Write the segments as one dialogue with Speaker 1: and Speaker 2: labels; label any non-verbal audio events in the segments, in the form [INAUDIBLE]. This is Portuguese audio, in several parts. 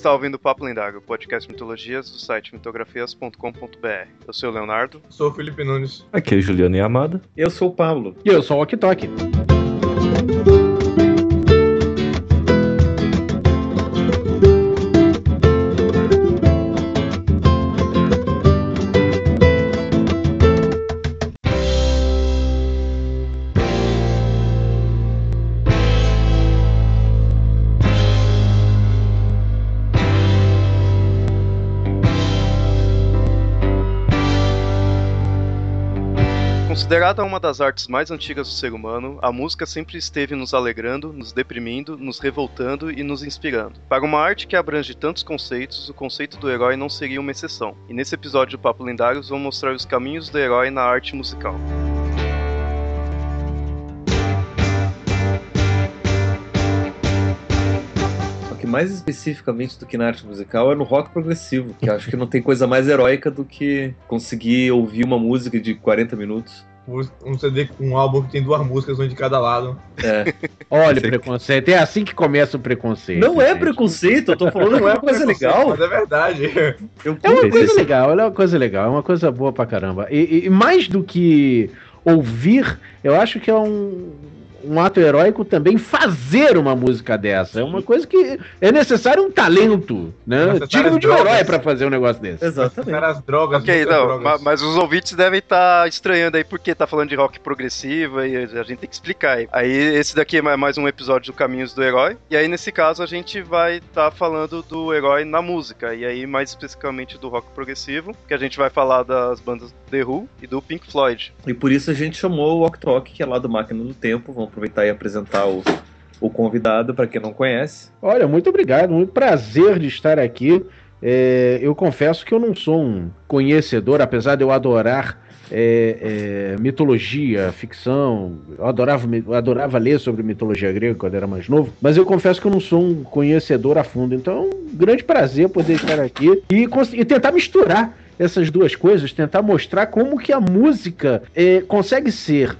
Speaker 1: está ouvindo o Papo Lendário, podcast mitologias do site mitografias.com.br. Eu sou o Leonardo.
Speaker 2: Sou o Felipe Nunes.
Speaker 3: Aqui é Juliano Yamada.
Speaker 4: Eu sou o Pablo.
Speaker 5: E eu sou o Oktok.
Speaker 1: Considerada uma das artes mais antigas do ser humano, a música sempre esteve nos alegrando, nos deprimindo, nos revoltando e nos inspirando. Para uma arte que abrange tantos conceitos, o conceito do herói não seria uma exceção. E nesse episódio do Papo Lendários vou mostrar os caminhos do herói na arte musical.
Speaker 4: Mais especificamente do que na arte musical é no rock progressivo, que acho que não tem coisa mais heróica do que conseguir ouvir uma música de 40 minutos.
Speaker 2: Um CD com um álbum que tem duas músicas, uma de cada lado.
Speaker 4: É. [LAUGHS]
Speaker 5: Olha o preconceito. É assim que começa o preconceito.
Speaker 4: Não é
Speaker 5: gente.
Speaker 4: preconceito, eu tô falando não é coisa legal.
Speaker 2: Mas é verdade. [LAUGHS]
Speaker 4: Eu
Speaker 5: É uma coisa legal, é uma coisa legal, é uma coisa boa pra caramba. E, e mais do que ouvir, eu acho que é um, um ato heróico também fazer uma música dessa. É uma coisa que é necessário um talento, né? Digno de um herói pra fazer um negócio desse.
Speaker 4: Exatamente.
Speaker 2: As drogas.
Speaker 1: Ok, não,
Speaker 2: drogas.
Speaker 1: ma- mas os ouvintes devem estar estranhando aí porque tá falando de rock progressivo e a gente tem que explicar aí. Aí esse daqui é mais um episódio do Caminhos do Herói, e aí nesse caso a gente vai estar falando do herói na música, e aí mais especificamente do rock progressivo, que a gente vai falar das bandas The Who e do Pink Floyd.
Speaker 4: E por isso a gente chamou o Ok Tok, que é lá do Máquina do Tempo. Vamos aproveitar e apresentar o, o convidado, para quem não conhece.
Speaker 5: Olha, muito obrigado, muito prazer de estar aqui. É, eu confesso que eu não sou um conhecedor, apesar de eu adorar é, é, mitologia, ficção. Eu adorava, eu adorava ler sobre mitologia grega quando era mais novo, mas eu confesso que eu não sou um conhecedor a fundo. Então é um grande prazer poder estar aqui e, e tentar misturar essas duas coisas, tentar mostrar como que a música é, consegue ser.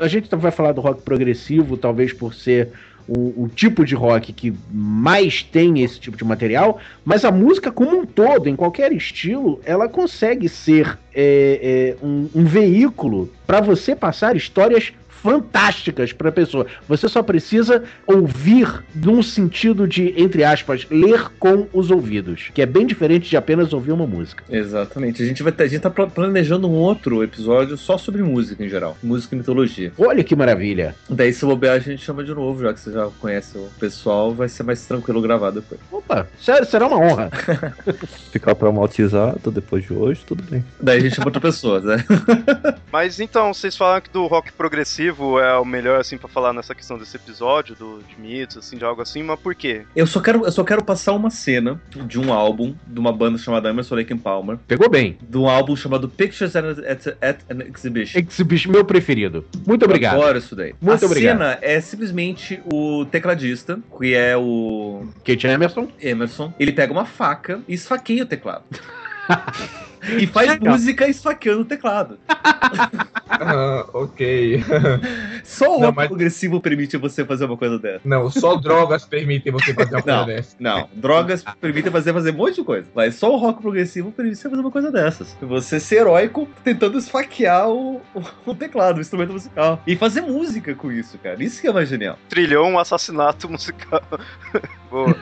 Speaker 5: A gente vai falar do rock progressivo, talvez por ser o, o tipo de rock que mais tem esse tipo de material, mas a música como um todo, em qualquer estilo, ela consegue ser é, é, um, um veículo para você passar histórias fantásticas para a pessoa. Você só precisa ouvir num sentido de, entre aspas, ler com os ouvidos, que é bem diferente de apenas ouvir uma música.
Speaker 4: Exatamente. A gente vai ter, a gente tá pla- planejando um outro episódio só sobre música em geral. Música e mitologia.
Speaker 5: Olha que maravilha!
Speaker 4: Daí, se bobear, a gente chama de novo, já que você já conhece o pessoal, vai ser mais tranquilo gravar depois.
Speaker 5: Opa, sério, será uma honra. [LAUGHS]
Speaker 3: Ficar traumatizado depois de hoje, tudo bem.
Speaker 4: Daí a gente chama outra pessoa, né? [LAUGHS]
Speaker 1: Mas então, vocês falaram que do rock progressivo é o melhor, assim, pra falar nessa questão desse episódio, do, de mitos, assim, de algo assim, mas por quê?
Speaker 4: Eu só quero, eu só quero passar uma cena de um álbum de uma banda chamada Emerson Lake and Palmer,
Speaker 5: Pegou bem.
Speaker 4: de um álbum chamado Pictures at, at, at an Exhibition.
Speaker 5: Exhibition, meu preferido. Muito obrigado.
Speaker 4: Adoro isso daí.
Speaker 5: Muito
Speaker 4: a
Speaker 5: obrigado.
Speaker 4: cena é simplesmente o tecladista, que é o
Speaker 5: Kate Emerson.
Speaker 4: Emerson. Ele pega uma faca e esfaqueia o teclado. [LAUGHS] e faz
Speaker 5: Legal.
Speaker 4: música esfaqueando o teclado. [LAUGHS]
Speaker 2: Ah, ok. [LAUGHS]
Speaker 4: Só o
Speaker 2: Não,
Speaker 4: rock
Speaker 2: mas-
Speaker 4: progressivo permite você fazer uma coisa dessa.
Speaker 2: Não, só drogas permitem você fazer uma coisa
Speaker 4: Não.
Speaker 2: dessa.
Speaker 4: Não, drogas permitem você fazer um monte de coisa. Mas só o rock progressivo permite você fazer uma coisa dessas. Você ser heróico tentando esfaquear o, o, o teclado, o instrumento musical. E fazer música com isso, cara. Isso que é mais genial.
Speaker 1: Trilhou um assassinato musical. [LAUGHS] Boa.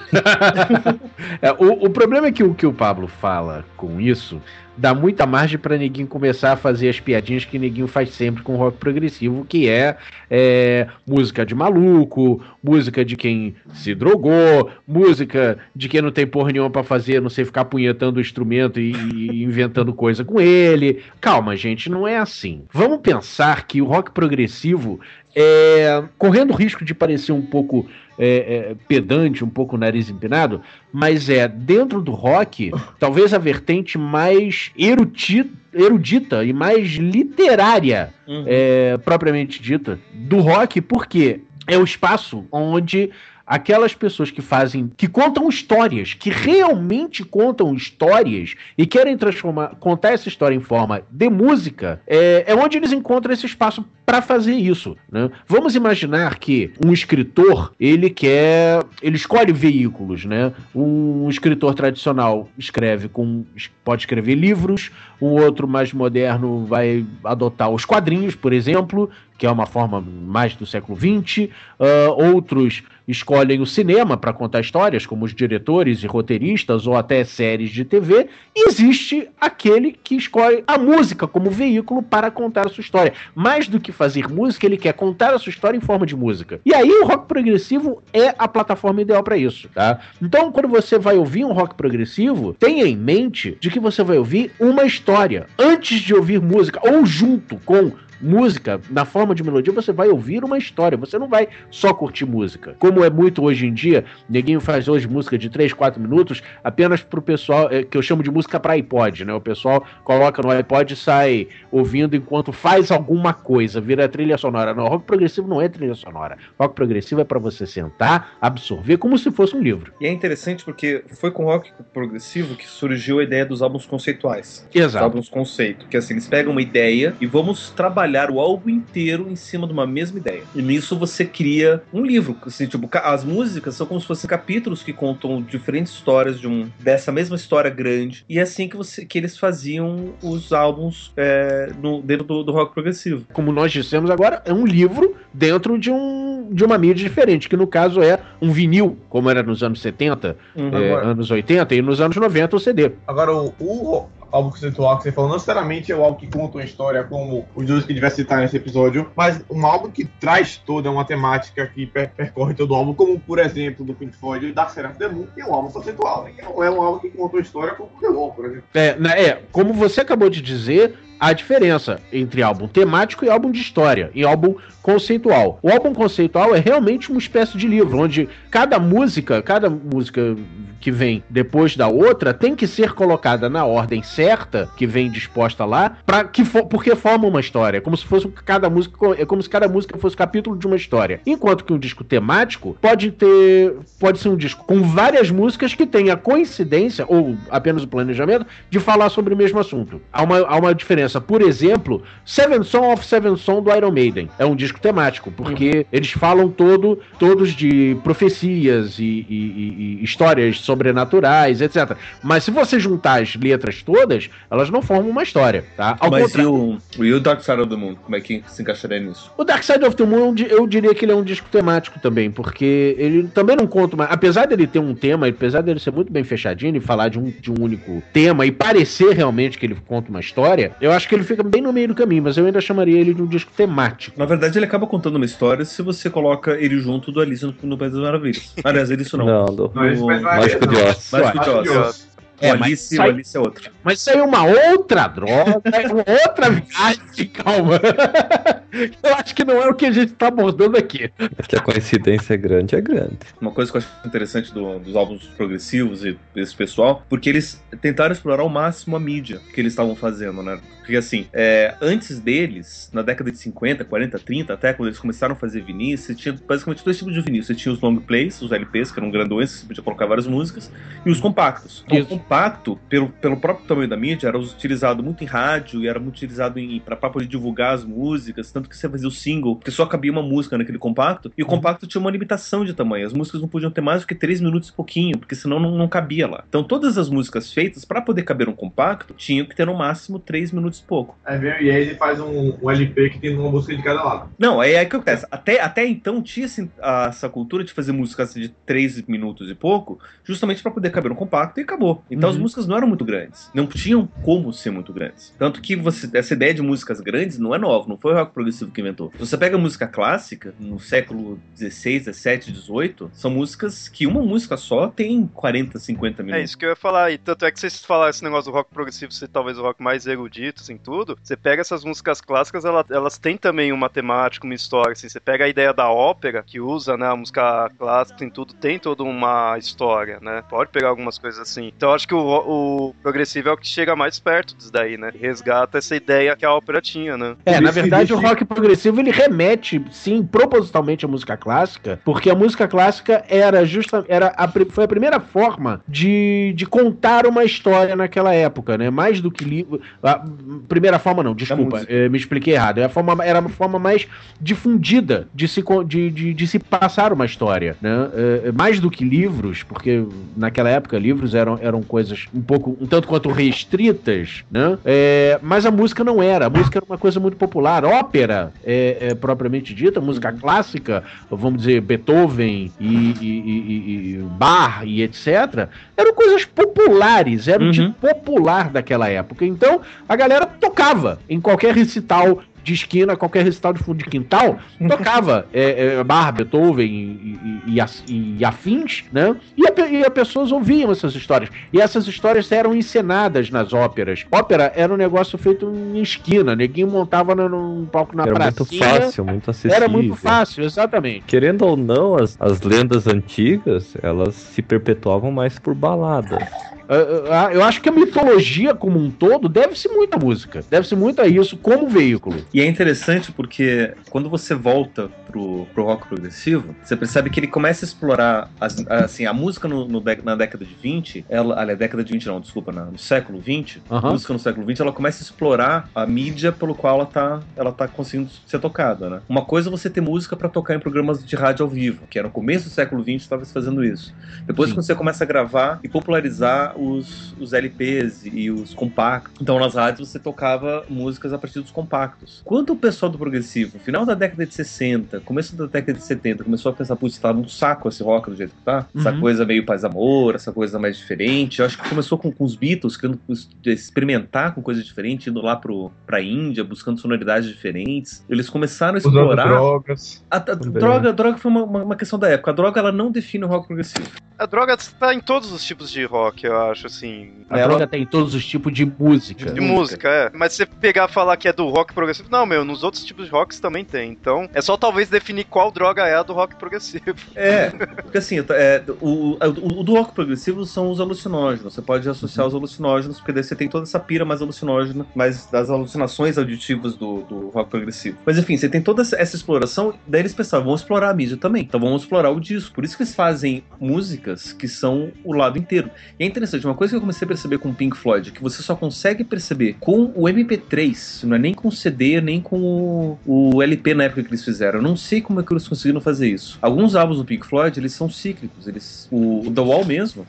Speaker 5: É, o, o problema é que o que o Pablo fala com isso dá muita margem pra neguinho começar a fazer as piadinhas que neguinho faz sempre com rock progressivo, que é, é, música de maluco, música de quem se drogou, música de quem não tem porra nenhuma pra fazer, não sei ficar punhetando o instrumento e, e [LAUGHS] inventando coisa com ele. Calma, gente, não é assim. Vamos pensar que o rock progressivo é, correndo o risco de parecer um pouco é, é, pedante, um pouco nariz empinado, mas é dentro do rock, talvez a vertente mais eruti- erudita e mais literária, é, propriamente dita, do rock, porque é o espaço onde aquelas pessoas que fazem, que contam histórias, que realmente contam histórias e querem transformar, contar essa história em forma de música, é, é onde eles encontram esse espaço para fazer isso. Né? Vamos imaginar que um escritor ele quer, ele escolhe veículos, né? Um escritor tradicional escreve com, pode escrever livros, um outro mais moderno vai adotar os quadrinhos, por exemplo, que é uma forma mais do século XX. Uh, outros escolhem o cinema para contar histórias, como os diretores e roteiristas, ou até séries de TV. E existe aquele que escolhe a música como veículo para contar a sua história. Mais do que fazer música, ele quer contar a sua história em forma de música. E aí o rock progressivo é a plataforma ideal para isso, tá? Então, quando você vai ouvir um rock progressivo, tenha em mente de que você vai ouvir uma história antes de ouvir música ou junto com música, na forma de melodia, você vai ouvir uma história. Você não vai só curtir música. Como é muito hoje em dia, ninguém faz hoje música de 3, 4 minutos apenas pro pessoal, é, que eu chamo de música para iPod, né? O pessoal coloca no iPod e sai ouvindo enquanto faz alguma coisa, vira trilha sonora. Não, rock progressivo não é trilha sonora. Rock progressivo é para você sentar, absorver como se fosse um livro.
Speaker 4: E é interessante porque foi com rock progressivo que surgiu a ideia dos álbuns conceituais.
Speaker 5: Exato.
Speaker 4: Os álbuns conceito, que assim, eles pegam uma ideia e vamos trabalhar trabalhar o álbum inteiro em cima de uma mesma ideia. E nisso você cria um livro. Assim, tipo, as músicas são como se fossem capítulos que contam diferentes histórias de um, dessa mesma história grande. E é assim que, você, que eles faziam os álbuns é, no, dentro do, do rock progressivo.
Speaker 5: Como nós dissemos agora, é um livro dentro de, um, de uma mídia diferente, que no caso é um vinil, como era nos anos 70, uhum. é, anos 80 e nos anos 90 o CD.
Speaker 2: Agora, o, o álbum conceitual que você falou, não necessariamente é o álbum que conta uma história como os dois que devia citar nesse episódio, mas um álbum que traz toda uma temática que per percorre todo o álbum, como por exemplo do Pink Floyd Dark Side the Moon, que é um álbum conceitual, né? não é um álbum que conta uma história como o The Wall, por exemplo.
Speaker 5: É, né, é, como você acabou de dizer, a diferença entre álbum temático e álbum de história, e álbum conceitual. O álbum conceitual é realmente uma espécie de livro, onde cada música, cada música que vem depois da outra tem que ser colocada na ordem certa que vem disposta lá, para que for, porque forma uma história, é como se fosse cada música, é como se cada música fosse capítulo de uma história. Enquanto que um disco temático pode ter, pode ser um disco com várias músicas que tenha coincidência ou apenas o planejamento de falar sobre o mesmo assunto. Há uma, há uma diferença por exemplo, Seven Song of Seven Song do Iron Maiden. É um disco temático, porque uhum. eles falam todo, todos de profecias e, e, e, histórias sobrenaturais, etc. Mas se você juntar as letras todas, elas não formam uma história, tá?
Speaker 4: Ao Mas e o, e o Dark Side of the Moon? Como é que se encaixaria nisso?
Speaker 5: O Dark Side of the Moon, eu diria que ele é um disco temático também, porque ele também não conta uma... Apesar dele ter um tema, apesar dele ser muito bem fechadinho e falar de um, de um único tema e parecer realmente que ele conta uma história, eu acho acho que ele fica bem no meio do caminho, mas eu ainda chamaria ele de um disco temático.
Speaker 4: Na verdade, ele acaba contando uma história se você coloca ele junto do Alice no, no País das Maravilhas. Aliás, ele isso não.
Speaker 3: Não, do... no... Mágico de Oz.
Speaker 4: Mágico de Oz. É, o Alice, sai... o Alice é outro.
Speaker 5: Mas isso aí é uma outra droga, [LAUGHS] é uma outra viagem, calma. [LAUGHS] Eu acho que não é o que a gente tá abordando aqui.
Speaker 3: Se a coincidência é grande, é grande.
Speaker 4: Uma coisa que eu acho interessante do, dos álbuns progressivos e desse pessoal, porque eles tentaram explorar ao máximo a mídia que eles estavam fazendo, né? Porque assim, é, antes deles, na década de 50, 40, 30, até quando eles começaram a fazer vinil, você tinha basicamente dois tipos de vinil. Você tinha os long plays, os LPs, que eram grandões, você podia colocar várias músicas, e os compactos. Então, o compacto, pelo, pelo próprio tamanho da mídia, era utilizado muito em rádio e era muito utilizado para poder divulgar as músicas, tanto que você fazia o single, porque só cabia uma música naquele compacto, e o uhum. compacto tinha uma limitação de tamanho. As músicas não podiam ter mais do que 3 minutos e pouquinho, porque senão não, não cabia lá. Então todas as músicas feitas, para poder caber um compacto, tinham que ter no máximo 3 minutos e pouco.
Speaker 2: É, e aí ele faz um, um, LP que tem uma música de cada lado.
Speaker 4: Não, é aí que acontece. Até, até então tinha assim, essa cultura de fazer músicas de 3 minutos e pouco, justamente para poder caber um compacto e acabou. Então uhum. as músicas não eram muito grandes. Não tinham como ser muito grandes. Tanto que você, essa ideia de músicas grandes não é nova, não foi o rock progressivo que inventou. Você pega música clássica, no século 16, 17, 18, são músicas que uma música só tem 40, 50 minutos.
Speaker 1: É isso que eu ia falar, e tanto é que vocês falaram esse negócio do rock progressivo ser talvez o rock mais erudito, assim, tudo, você pega essas músicas clássicas, elas, elas têm também uma temática, uma história, assim, você pega a ideia da ópera, que usa, né, a música clássica em tudo, tem toda uma história, né, pode pegar algumas coisas assim. Então acho que o, o progressivo é o que chega mais perto disso daí, né? Resgata essa ideia que a ópera tinha, né?
Speaker 5: É, na verdade, o rock progressivo ele remete, sim, propositalmente à música clássica, porque a música clássica era justa, era a, foi a primeira forma de, de contar uma história naquela época, né? Mais do que livro. A primeira forma, não, desculpa, eh, me expliquei errado. É a forma, era uma forma mais difundida de se, de, de, de se passar uma história, né? Eh, mais do que livros, porque naquela época livros eram, eram coisas um pouco, um tanto quanto restritas, né? É, mas a música não era. A música era uma coisa muito popular. Ópera, é, é, propriamente dita, música clássica, vamos dizer, Beethoven e, e, e- e- Bach e etc., eram coisas populares, era o
Speaker 4: Uhum.
Speaker 5: tipo popular daquela época. Então, a galera tocava em qualquer recital de esquina, qualquer recital de fundo de quintal, [LAUGHS] tocava é, é, Bach, Beethoven e, e- e e afins, né? E, a e as pessoas ouviam essas histórias. E essas histórias eram encenadas nas óperas. Ópera era um negócio feito em esquina, neguinho montava no- num palco na
Speaker 3: Era muito
Speaker 5: pracinha.
Speaker 3: fácil, muito acessível.
Speaker 5: Era muito fácil, exatamente.
Speaker 3: Querendo ou não, as, as lendas antigas, elas se perpetuavam mais por baladas.
Speaker 5: Ah, ah, Eu acho que a mitologia como um todo deve-se muito à música. Deve-se muito a isso como veículo.
Speaker 4: E é interessante porque quando você volta pro, pro rock progressivo, você percebe que ele começa a explorar as- assim, a música no, no na década de 20, ela, aliás, década de 20 não, desculpa, no século 20, a
Speaker 5: Aham.
Speaker 4: música no século 20, ela começa a explorar a mídia pelo qual ela tá, ela tá conseguindo ser tocada, né? Uma coisa é você ter música para tocar em programas de rádio ao vivo, que era no começo do século 20 estava se fazendo isso. Depois
Speaker 5: Sim.
Speaker 4: quando você começa a gravar e popularizar os, os LPs e os compactos. Então nas rádios você tocava músicas a partir dos compactos. Quando o pessoal do progressivo, final da década de 60, começo da década de 70, começou a pensar, putz, tá um saco esse rock do jeito que tá, essa
Speaker 5: Uhum.
Speaker 4: coisa meio paz amor, essa coisa mais diferente. Eu acho que começou com, com os Beatles, querendo experimentar com coisa diferente, indo lá pro, pra Índia, buscando sonoridades diferentes. Eles começaram a
Speaker 2: Usando
Speaker 4: explorar.
Speaker 2: drogas.
Speaker 4: A, a droga, a droga foi uma, uma, questão da época. A droga ela não define o rock progressivo.
Speaker 1: A droga tá em todos os tipos de rock, eu acho, assim.
Speaker 5: A
Speaker 4: Ela-
Speaker 5: droga tem todos os tipos de música.
Speaker 1: De música, é. Mas se você pegar e falar que é do rock progressivo, não, meu, nos outros tipos de rocks também tem. Então, é só talvez definir qual droga é a do rock progressivo. [LAUGHS]
Speaker 4: É, porque assim, é, o, o, o do rock progressivo são os alucinógenos. Você pode associar os alucinógenos, porque daí você tem toda essa pira mais alucinógena, mais das alucinações auditivas do, do rock progressivo. Mas enfim, você tem toda essa- exploração, daí eles pensaram, vamos explorar a mídia também. Então vamos explorar o disco. Por isso que eles fazem músicas que são o lado inteiro. E é interessante, uma coisa que eu comecei a perceber com o Pink Floyd, que você só consegue perceber com o MP3, não é nem com o CD, nem com o, o LP na época que eles fizeram. Eu não sei como é que eles conseguiram fazer isso. Alguns álbuns do Pink Floyd, eles são cíclicos. Eles, o, o The Wall mesmo,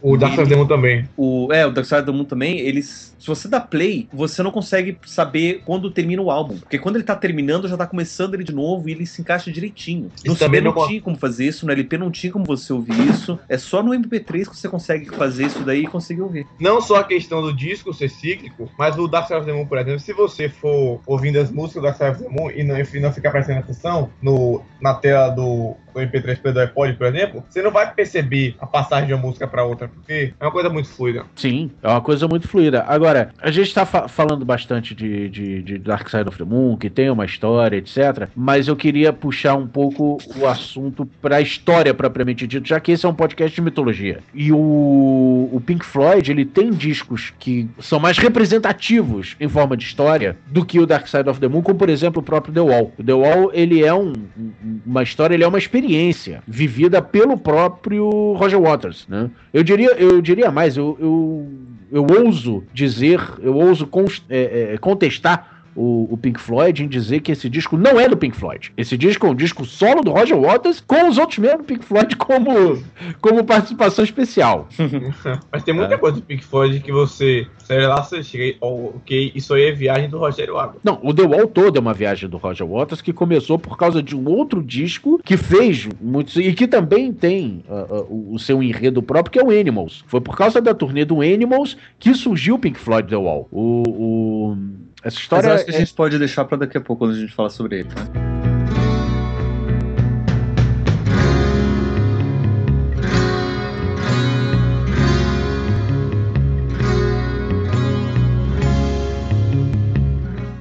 Speaker 2: O Dark Side of the Moon também.
Speaker 4: o, é, o Dark Side of the Moon também, eles. Se você dá play, você não consegue saber quando termina o álbum. Porque quando ele tá terminando, já tá começando ele de novo e ele se encaixa direitinho. No CD não
Speaker 2: não-
Speaker 4: tinha como fazer isso, no LP não tinha como você ouvir isso. É só no MP3 que você consegue fazer isso daí e conseguir ouvir.
Speaker 2: Não só a questão do disco ser cíclico, mas o Dark Side of the Moon, por exemplo, se você for ouvindo as músicas do Dark Side of the Moon e não, e não ficar prestando atenção no, na tela do, do MP3 do iPod, por exemplo, você não vai perceber a passagem de uma música pra outra, porque é uma coisa muito fluida.
Speaker 5: Sim, é uma coisa muito fluida. Agora, a gente tá fa- falando bastante de, de, de Dark Side of the Moon, que tem uma história, etc. Mas eu queria puxar um pouco o assunto pra história propriamente dito, já que esse é um podcast de mitologia. E o, o Pink Floyd, ele tem discos que são mais representativos em forma de história do que o Dark Side of the Moon, como por exemplo o próprio The Wall. O The Wall, ele é um- uma história, ele é uma experiência vivida pelo próprio Roger Waters, né? Eu diria, eu diria mais, eu, eu, eu ouso dizer, eu ouso cons- é, é, contestar o, o Pink Floyd em dizer que esse disco não é do Pink Floyd. Esse disco é um disco solo do Roger Waters com os outros membros do Pink Floyd como, como participação especial. [LAUGHS]
Speaker 2: Mas tem muita coisa do Pink Floyd que você, sei lá, você chega, oh, ok, isso aí é viagem do Rogério Água.
Speaker 5: Não, o The Wall todo é uma viagem do Roger Waters que começou por causa de um outro disco que fez muitos. e que também tem ah, o o seu enredo próprio, que é o Animals. Foi por causa da turnê do Animals que surgiu o Pink Floyd The Wall. O, o- essa
Speaker 4: Mas
Speaker 5: história.
Speaker 4: eu acho que a
Speaker 5: é-
Speaker 4: gente pode deixar pra daqui a pouco quando a gente falar sobre ele, tá?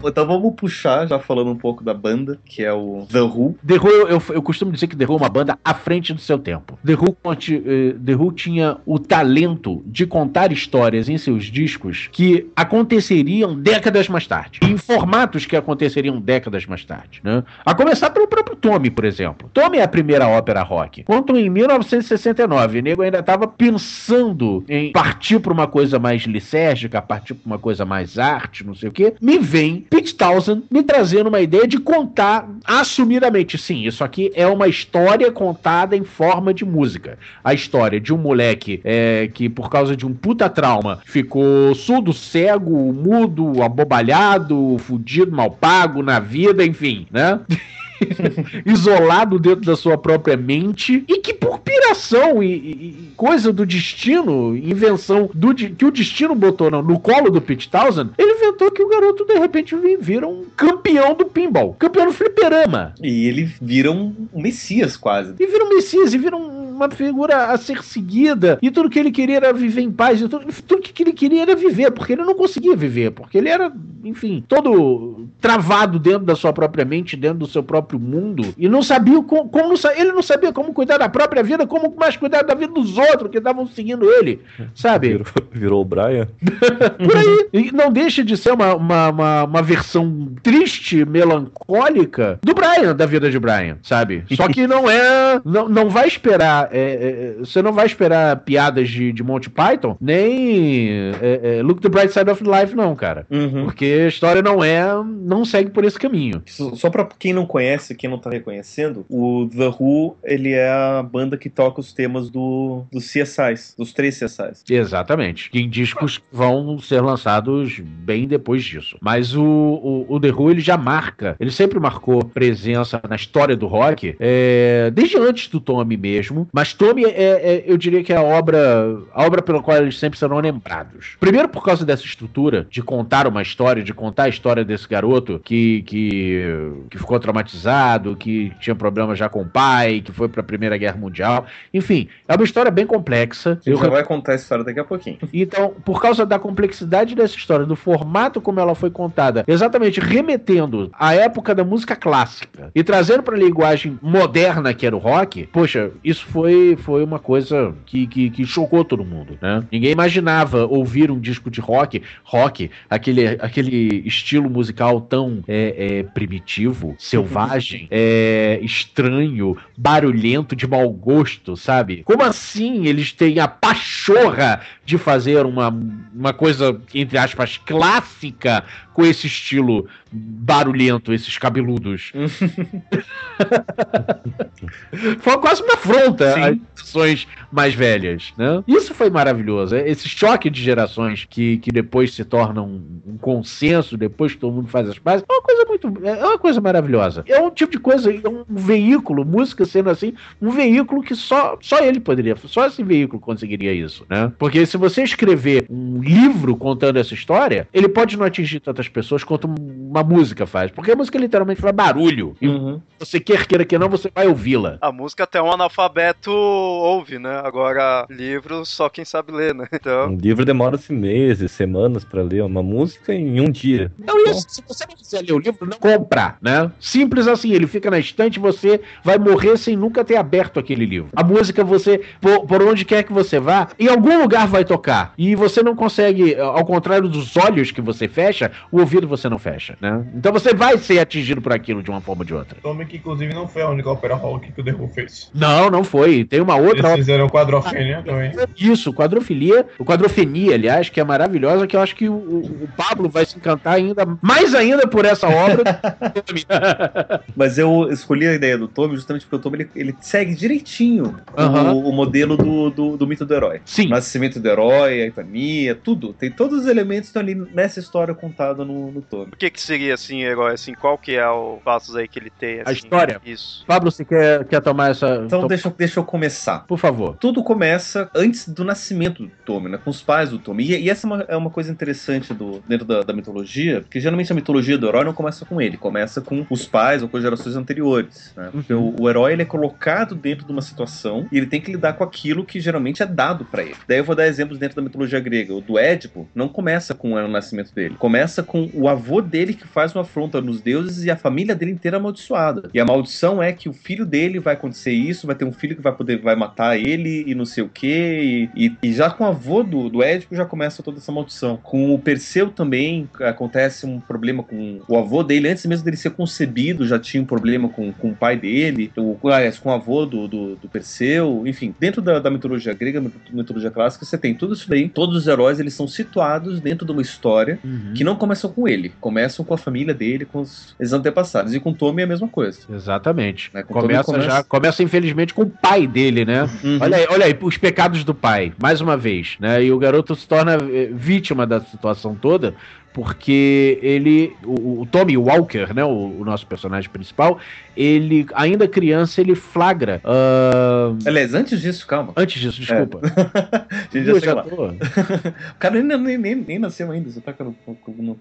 Speaker 4: Então vamos puxar, já falando um pouco da banda, que é o The Who.
Speaker 5: The Who, eu, eu, eu costumo dizer que The Who é uma banda à frente do seu tempo. The Who, eh, The Who tinha o talento de contar histórias em seus discos que aconteceriam décadas mais tarde. Em formatos que aconteceriam décadas mais tarde. Né? A começar pelo próprio Tommy, por exemplo. Tommy é a primeira ópera rock. Quanto em 1969, o nego ainda estava pensando em partir para uma coisa mais licérgica, partir para uma coisa mais arte, não sei o quê. Me vem Pete Townsend me trazendo uma ideia de contar assumidamente, sim, isso aqui é uma história contada em forma de música. A história de um moleque é, que, por causa de um puta trauma, ficou surdo, cego, mudo, abobalhado, fudido, mal pago na vida, enfim, né? [LAUGHS] [LAUGHS] isolado dentro da sua própria mente e que por piração e, e- coisa do destino, invenção do que o destino botou no, no colo do Pete Townsend, ele inventou que o garoto de repente vi- vira um campeão do pinball, campeão do fliperama.
Speaker 4: E ele vira um messias quase.
Speaker 5: E vira um Messias, e vira um- uma figura a ser seguida. E tudo que ele queria era viver em paz. E tudo, tudo que ele queria era viver, porque ele não conseguia viver. Porque ele era, enfim, todo travado dentro da sua própria mente, dentro do seu próprio mundo. E não sabia como, como ele não sabia como cuidar da própria vida, como mais cuidar da vida dos outros que estavam seguindo ele. Sabe?
Speaker 3: Virou, virou o Brian. [LAUGHS]
Speaker 5: Por aí. E não deixa de ser uma, uma, uma, uma versão triste, melancólica do Brian, da vida de Brian, sabe? Só que não é. Não, não vai esperar. É, é, você não vai esperar piadas de, de Monty Python, nem é, é, Look the Bright Side of Life, não, cara. Porque a história não é. Não segue por esse caminho.
Speaker 4: Só pra quem não conhece, quem não tá reconhecendo, o The Who, ele é a banda que toca os temas do, dos CSIs, dos três CSIs.
Speaker 5: Exatamente. Em discos que vão ser lançados bem depois disso. Mas o, o, o The Who, ele já marca, ele sempre marcou presença na história do rock, é, desde antes do Tommy mesmo. Mas Tommy, é, é- eu diria que é a obra, a obra pela qual eles sempre serão lembrados. Primeiro por causa dessa estrutura de contar uma história, de contar a história desse garoto que, que, que ficou traumatizado, que tinha problemas já com o pai, que foi para a Primeira Guerra Mundial. Enfim, é uma história bem complexa.
Speaker 4: Ele
Speaker 5: Eu
Speaker 4: já vai contar a história daqui a pouquinho. [LAUGHS]
Speaker 5: então, por causa da complexidade dessa história, do formato como ela foi contada, exatamente remetendo à época da música clássica e trazendo para a linguagem moderna que era o rock, poxa, isso foi, foi uma coisa que, que, que chocou todo mundo, né? Ninguém imaginava ouvir um disco de rock, rock, aquele, aquele estilo musical tão é, é, primitivo, selvagem, é, estranho, barulhento, de mau gosto, sabe? Como assim eles têm a pachorra de fazer uma, uma coisa, entre aspas, clássica com esse estilo barulhento, esses cabeludos. [LAUGHS] foi quase uma afronta
Speaker 4: Sim.
Speaker 5: às gerações mais velhas, né? Isso foi maravilhoso. é Esse choque de gerações que, que depois se torna um, um consenso, depois que todo mundo faz as pazes, é uma coisa muito. É uma coisa maravilhosa. É um tipo de coisa, é um veículo, música sendo assim, um veículo que só, só ele poderia, só esse veículo conseguiria isso, né? Porque se você escrever um livro contando essa história, ele pode não atingir tantas pessoas quanto uma música faz. Porque a música literalmente faz barulho. E
Speaker 4: Uhum.
Speaker 5: você quer queira que não, você vai ouvi-la.
Speaker 1: A música até um analfabeto ouve, né? Agora, livro só quem sabe ler, né? Então,
Speaker 3: Um livro demora-se meses, semanas pra ler uma música em um dia.
Speaker 5: Então, isso, se você não quiser ler o livro, não compra, né? Simples assim, ele fica na estante, você vai morrer sem nunca ter aberto aquele livro. A música, você, por, por onde quer que você vá, em algum lugar vai tocar. E você não consegue, ao contrário dos olhos que você fecha, o ouvido você não fecha, né? Então você vai ser atingido por aquilo de uma forma ou de outra.
Speaker 2: Tommy, que inclusive não foi a única ópera rock que o The Who fez.
Speaker 5: Não, não foi. Tem uma outra
Speaker 2: Eles fizeram quadrofênia também.
Speaker 5: Isso, quadrofilia, o quadrofenia, aliás, que é maravilhosa, que eu acho que o, o- o Pablo vai se encantar ainda, mais ainda por essa obra. [LAUGHS] [LAUGHS]
Speaker 4: Mas eu escolhi a ideia do Tommy justamente porque o Tommy ele, ele segue direitinho
Speaker 5: Aham.
Speaker 4: o, o modelo do, do, do mito do herói.
Speaker 5: Sim.
Speaker 4: O nascimento do herói, a infamia, tudo. Tem todos os elementos que estão ali nessa história contada no, no Tommy.
Speaker 1: o que que seria, assim, herói? Assim, qual que é o passos aí que ele tem, assim?
Speaker 5: história?
Speaker 1: Isso.
Speaker 5: Pablo, você quer, quer tomar essa.
Speaker 4: Então
Speaker 5: to-
Speaker 4: deixa, eu- deixa eu começar.
Speaker 5: Por favor.
Speaker 4: Tudo começa antes do nascimento do Tommy, né? Com os pais do Tommy. E, e essa é uma, é uma coisa interessante do, dentro da, da mitologia, porque geralmente a mitologia do herói não começa com ele, começa com os pais ou com gerações anteriores. Né? Porque o, o herói ele é colocado dentro de uma situação e ele tem que lidar com aquilo que geralmente é dado pra ele. Daí eu vou dar exemplos dentro da mitologia grega. O do Édipo não começa com o nascimento dele, começa com o avô dele que faz uma afronta nos deuses e a família dele inteira amaldiçoada. E a maldição é que o filho dele vai acontecer isso, vai ter um filho que vai poder vai matar ele e não sei o que. E, e, já com o avô do, do Édipo já começa toda essa maldição. Com o Perseu também acontece um problema com o avô dele, antes mesmo dele ser concebido, já tinha um problema com, com o pai dele, o, aliás, com o avô do, do, do Perseu, enfim, dentro da, da mitologia grega, mitologia clássica, você tem tudo isso daí. Todos os heróis eles são situados dentro de uma história
Speaker 5: Uhum.
Speaker 4: que não começam com ele, começam com a família dele, com os, os antepassados. E com Tommy é a mesma coisa.
Speaker 5: Exatamente.
Speaker 4: Né, com
Speaker 5: Começa,
Speaker 4: começa-
Speaker 5: já, começa infelizmente com o pai dele, né?
Speaker 4: Uhum.
Speaker 5: Olha aí, olha aí, os pecados do pai, mais uma vez, né? E o garoto se torna eh, vítima da situação toda, porque ele, o, o Tommy Walker, né, o, o nosso personagem principal, ele, ainda criança, ele flagra. ah,
Speaker 4: Aliás, antes disso, calma.
Speaker 5: antes disso, desculpa. [LAUGHS]
Speaker 4: Gente já
Speaker 5: já. [LAUGHS]
Speaker 4: O cara nem, nem, nem, nem nasceu ainda, você tá querendo,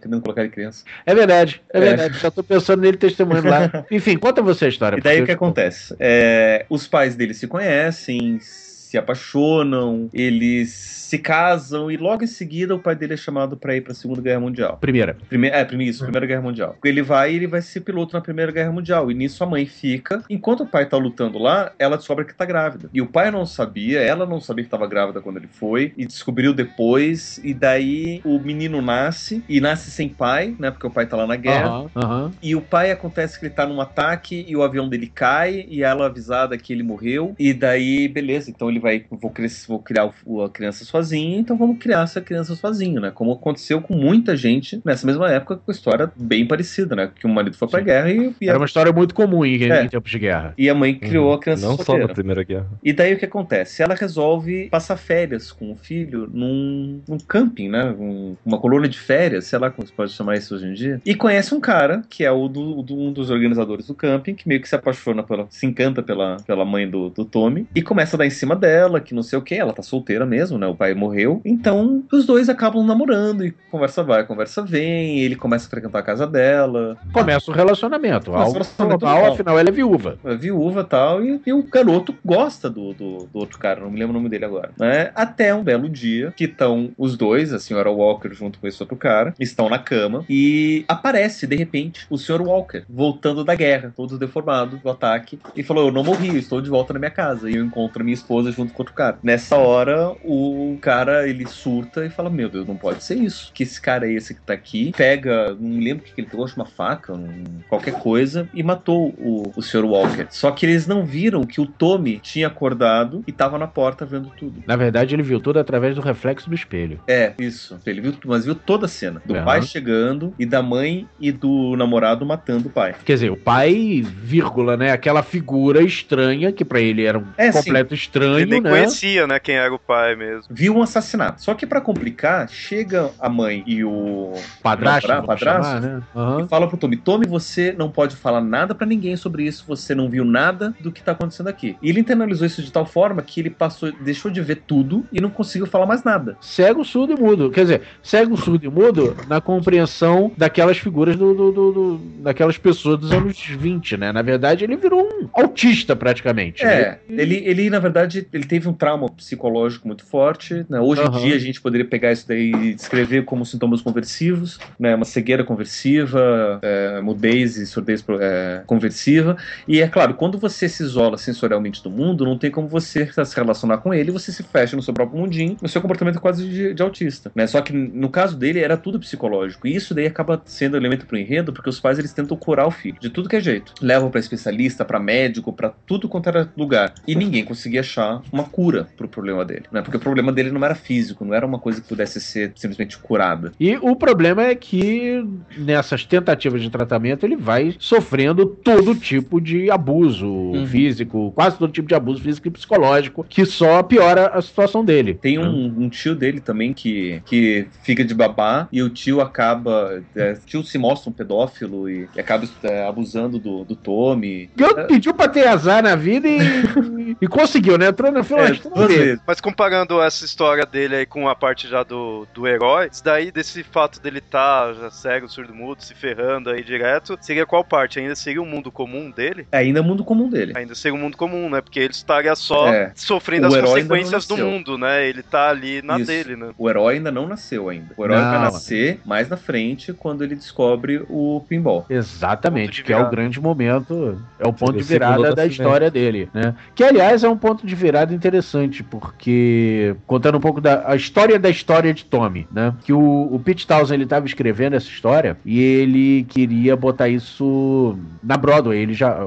Speaker 4: querendo colocar ele criança.
Speaker 5: É verdade, é,
Speaker 4: É.
Speaker 5: verdade. Já tô pensando nele testemunhando lá. [LAUGHS] Enfim, conta você a história.
Speaker 4: E daí o que acontece? É, os pais dele se conhecem, se apaixonam, eles se casam e logo em seguida o pai dele é chamado pra ir pra Segunda Guerra Mundial.
Speaker 5: Primeira.
Speaker 4: Primeiro, é, primeiro, isso, Primeira Guerra Mundial. Ele vai e ele vai ser piloto na Primeira Guerra Mundial. E nisso a mãe fica. Enquanto o pai tá lutando lá, ela descobre que tá grávida. E o pai não sabia, ela não sabia que tava grávida quando ele foi. E descobriu depois. E daí o menino nasce. E nasce sem pai, né? Porque o pai tá lá na guerra.
Speaker 5: Aham.
Speaker 4: E o pai acontece que ele tá num ataque e o avião dele cai e ela é avisada que ele morreu. E daí, beleza, então ele vai, vou, cres- vou criar o- a criança sozinho, então vamos criar essa criança sozinho, né? Como aconteceu com muita gente nessa mesma época, com história bem parecida, né? Que o marido foi pra
Speaker 5: Sim.
Speaker 4: guerra e, e,
Speaker 5: Era
Speaker 4: a,
Speaker 5: uma história muito comum em,
Speaker 4: É.
Speaker 5: em tempos de guerra.
Speaker 4: e a mãe criou a criança
Speaker 3: Uhum. Não só
Speaker 4: solteira.
Speaker 3: na Primeira Guerra.
Speaker 4: E daí o que acontece? Ela resolve passar férias com o filho num, num camping, né? Um- uma colônia de férias, sei lá como se pode chamar isso hoje em dia. E conhece um cara, que é o do, do- um dos organizadores do camping, que meio que se apaixona pela. se encanta pela, pela mãe do, do Tommy. E começa a dar em cima dela, que não sei o que. Ela tá solteira mesmo, né? O pai morreu. Então os dois acabam namorando e conversa vai, conversa vem. Ele começa a frequentar a casa dela.
Speaker 5: Começa o relacionamento.
Speaker 4: Começa
Speaker 5: Algo
Speaker 4: relacionamento
Speaker 5: normal,
Speaker 4: normal.
Speaker 5: afinal ela é viúva.
Speaker 4: é viúva e tal, e, e o garoto gosta do, do, do outro cara, não me lembro o nome dele agora. Né? Até um belo dia que estão os dois, a senhora Walker junto com esse outro cara, estão na cama e aparece, de repente, o senhor Walker voltando da guerra, todo deformado do ataque, e falou: Eu não morri, eu estou de volta na minha casa. E eu encontro a minha esposa junto com outro cara. Nessa hora, o cara ele surta e fala: Meu Deus, não pode ser isso. Que esse cara é esse que tá aqui, pega, não lembro o que ele pegou, acho uma faca, um- qualquer coisa, e matou o, o Sr. Walker. Só que eles não viram que o Tommy tinha acordado e tava na porta vendo tudo.
Speaker 5: Na verdade, ele viu tudo através do reflexo do espelho.
Speaker 4: É, isso. Ele viu, mas viu toda a cena. Do
Speaker 5: Aham.
Speaker 4: pai chegando e da mãe e do namorado matando o pai.
Speaker 5: Quer dizer, o pai, vírgula, né? Aquela figura estranha, que pra ele era um
Speaker 4: É, sim.
Speaker 5: completo estranho,
Speaker 1: Ele nem
Speaker 5: né?
Speaker 1: conhecia, né, quem era o pai mesmo.
Speaker 4: Viu um assassinato. Só que pra complicar, chega a mãe e o
Speaker 5: Padrasto, vamos
Speaker 4: padrasto?
Speaker 5: chamar, né? Aham.
Speaker 4: e fala pro Tommy: Tommy, você não pode falar nada pra ninguém sobre isso, você não viu nada do que tá acontecendo aqui. E ele internalizou isso de tal forma que ele passou, deixou de ver tudo e não conseguiu falar mais nada.
Speaker 5: Cego, surdo e mudo. Quer dizer, cego, surdo e mudo na compreensão daquelas figuras do, do- do- do- daquelas pessoas dos anos 20, né? Na verdade, ele virou um autista praticamente.
Speaker 4: É,
Speaker 5: né?
Speaker 4: ele, ele na verdade, ele teve um trauma psicológico muito forte. né? Hoje
Speaker 5: Aham.
Speaker 4: em dia a gente poderia pegar isso daí e descrever como sintomas conversivos, né? Uma cegueira conversiva, é, mudez e surdez é, conversiva. E é claro, quando você se isola sensorialmente do mundo, não tem como você se relacionar com ele, você se fecha no seu próprio mundinho, o seu comportamento quase de, de autista. Né? Só que no caso dele era tudo psicológico. E isso daí acaba sendo elemento pro enredo, porque os pais eles tentam curar o filho de tudo que é jeito. Levam pra especialista, pra médico, pra tudo quanto era lugar. E ninguém conseguia achar uma cura pro problema dele. Né? Porque o problema dele não era físico, não era uma coisa que pudesse ser simplesmente curada.
Speaker 5: E o problema é que nessas tentativas de tratamento ele vai sofrendo todo tipo de abuso
Speaker 4: Uhum.
Speaker 5: físico, quase todo tipo de abuso físico e psicológico, que só piora a situação dele.
Speaker 4: Tem um, um tio dele também que, que fica de babá e o tio acaba. É, o tio se mostra um pedófilo e, e acaba é, abusando do, do Tommy.
Speaker 5: Eu pediu pra ter azar na vida e, [LAUGHS] e conseguiu, né? Entrou na fila
Speaker 4: É, duas vezes.
Speaker 1: Mas comparando essa história dele aí com a parte já do, do herói, isso daí desse fato dele tá já cego, surdo mudo, se ferrando aí direto, seria qual parte? Ainda seria o mundo comum dele?
Speaker 4: É ainda o mundo comum dele.
Speaker 1: Ainda seria o mundo comum, né? Porque ele estaria só
Speaker 4: É.
Speaker 1: sofrendo
Speaker 4: O
Speaker 1: as consequências do mundo, né? Ele tá ali na
Speaker 4: Isso.
Speaker 1: dele, né?
Speaker 4: O herói ainda não nasceu ainda. O herói vai
Speaker 5: Não.
Speaker 4: nascer mais na frente quando ele descobre o pinball.
Speaker 5: Exatamente, que é o grande momento, é o ponto de virada da
Speaker 3: nascimento.
Speaker 5: história dele, né? Que aliás é um ponto de virada interessante, porque contando um pouco da história da história de Tommy, né? Que o, o Pete Townsend ele estava escrevendo essa história e ele queria botar isso na Broadway, ele já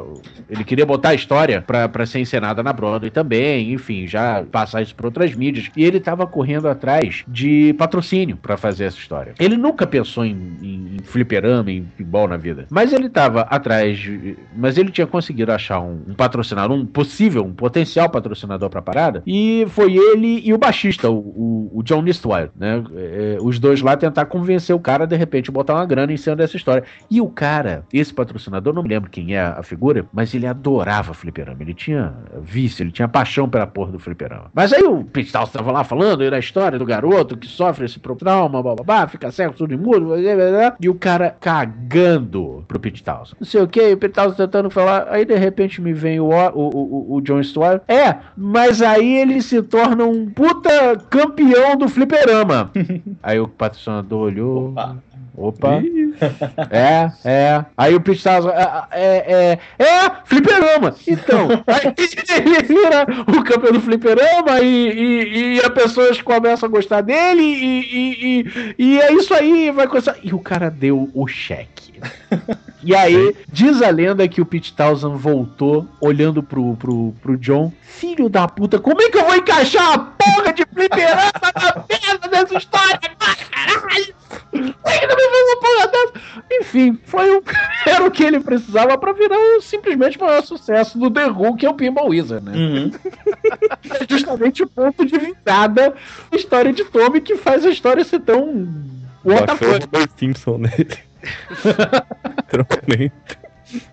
Speaker 5: ele queria botar a história pra ser encenada na Broadway também, enfim, já passar isso para outras mídias. E ele estava correndo atrás de patrocínio pra fazer essa história. Ele nunca pensou em, em, em fliperama, em pinball na vida. Mas ele estava atrás de. Mas ele tinha conseguido achar um, um patrocinador, um possível, um potencial patrocinador pra parada. E foi ele e o baixista, o, o, o John Nistwile, né? É, os dois lá tentar convencer o cara, de repente, botar uma grana em cima dessa história. E o cara, esse patrocinador, não me lembro quem é a figura, mas ele adorava fliperama. Ele tinha vício, ele tinha paixão pela porra do fliperama. Mas aí o Pete Townsend tava lá falando da história do garoto que sofre esse trauma, bababá, fica cego, tudo imundo, e o cara cagando pro Townsend. Não sei o que, o Townsend tentando falar, aí de repente me vem o, o, o, o John Stewart. É, mas aí ele se torna um puta campeão do fliperama. [LAUGHS] aí o patrocinador olhou.
Speaker 4: Opa.
Speaker 5: Opa. [LAUGHS] É, é. Aí o Pete Townsend, é, é, é, é, fliperama. Então, aí [LAUGHS] ele vira o campeão do fliperama e, e, e as pessoas começam a gostar dele e, e, e, e é isso aí, vai começar. E o cara deu o cheque. E aí, diz a lenda que o Pete Townsend voltou olhando pro, pro, pro John. Filho da puta, como é que eu vou encaixar a porra de fliperama na merda dessa história? Caralho! Por que não me fez uma porra dessa? Enfim, foi o, era o que ele precisava pra virar o simplesmente o maior sucesso do The Who, que é o Pinball Wizard, né?
Speaker 4: Uhum. [LAUGHS]
Speaker 5: É justamente o ponto de virada da história de Tommy que faz a história ser tão. What the fuck?
Speaker 3: Simpson nele. [LAUGHS] Literalmente.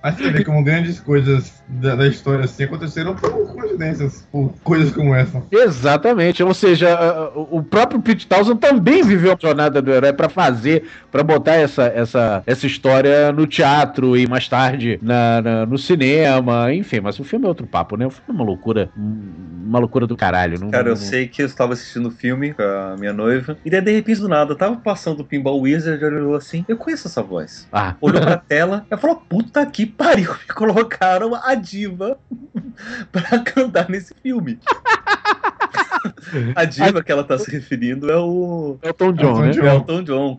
Speaker 2: Mas você vê como grandes coisas da, da história assim aconteceram por coincidências, por coisas como essa.
Speaker 5: Exatamente, ou seja, o próprio Pete Townsend também viveu a jornada do herói pra fazer, pra botar essa, essa, essa história no teatro e mais tarde na, na- no cinema, enfim, mas o filme é outro papo, né? O filme é uma loucura, uma loucura do caralho. Não,
Speaker 4: Cara, eu
Speaker 5: não-
Speaker 4: sei que eu estava assistindo o filme com a minha noiva, e daí de repente do nada, tava passando o Pinball Wizard, olhou assim, eu conheço essa voz.
Speaker 5: Ah,
Speaker 4: Olhou pra tela e falou, puta que pariu, [LAUGHS] me colocaram a diva pra cantar nesse filme. [LAUGHS] a diva que ela tá se referindo é o
Speaker 5: é o Tom John, né?
Speaker 2: Elton
Speaker 4: é o Elton John.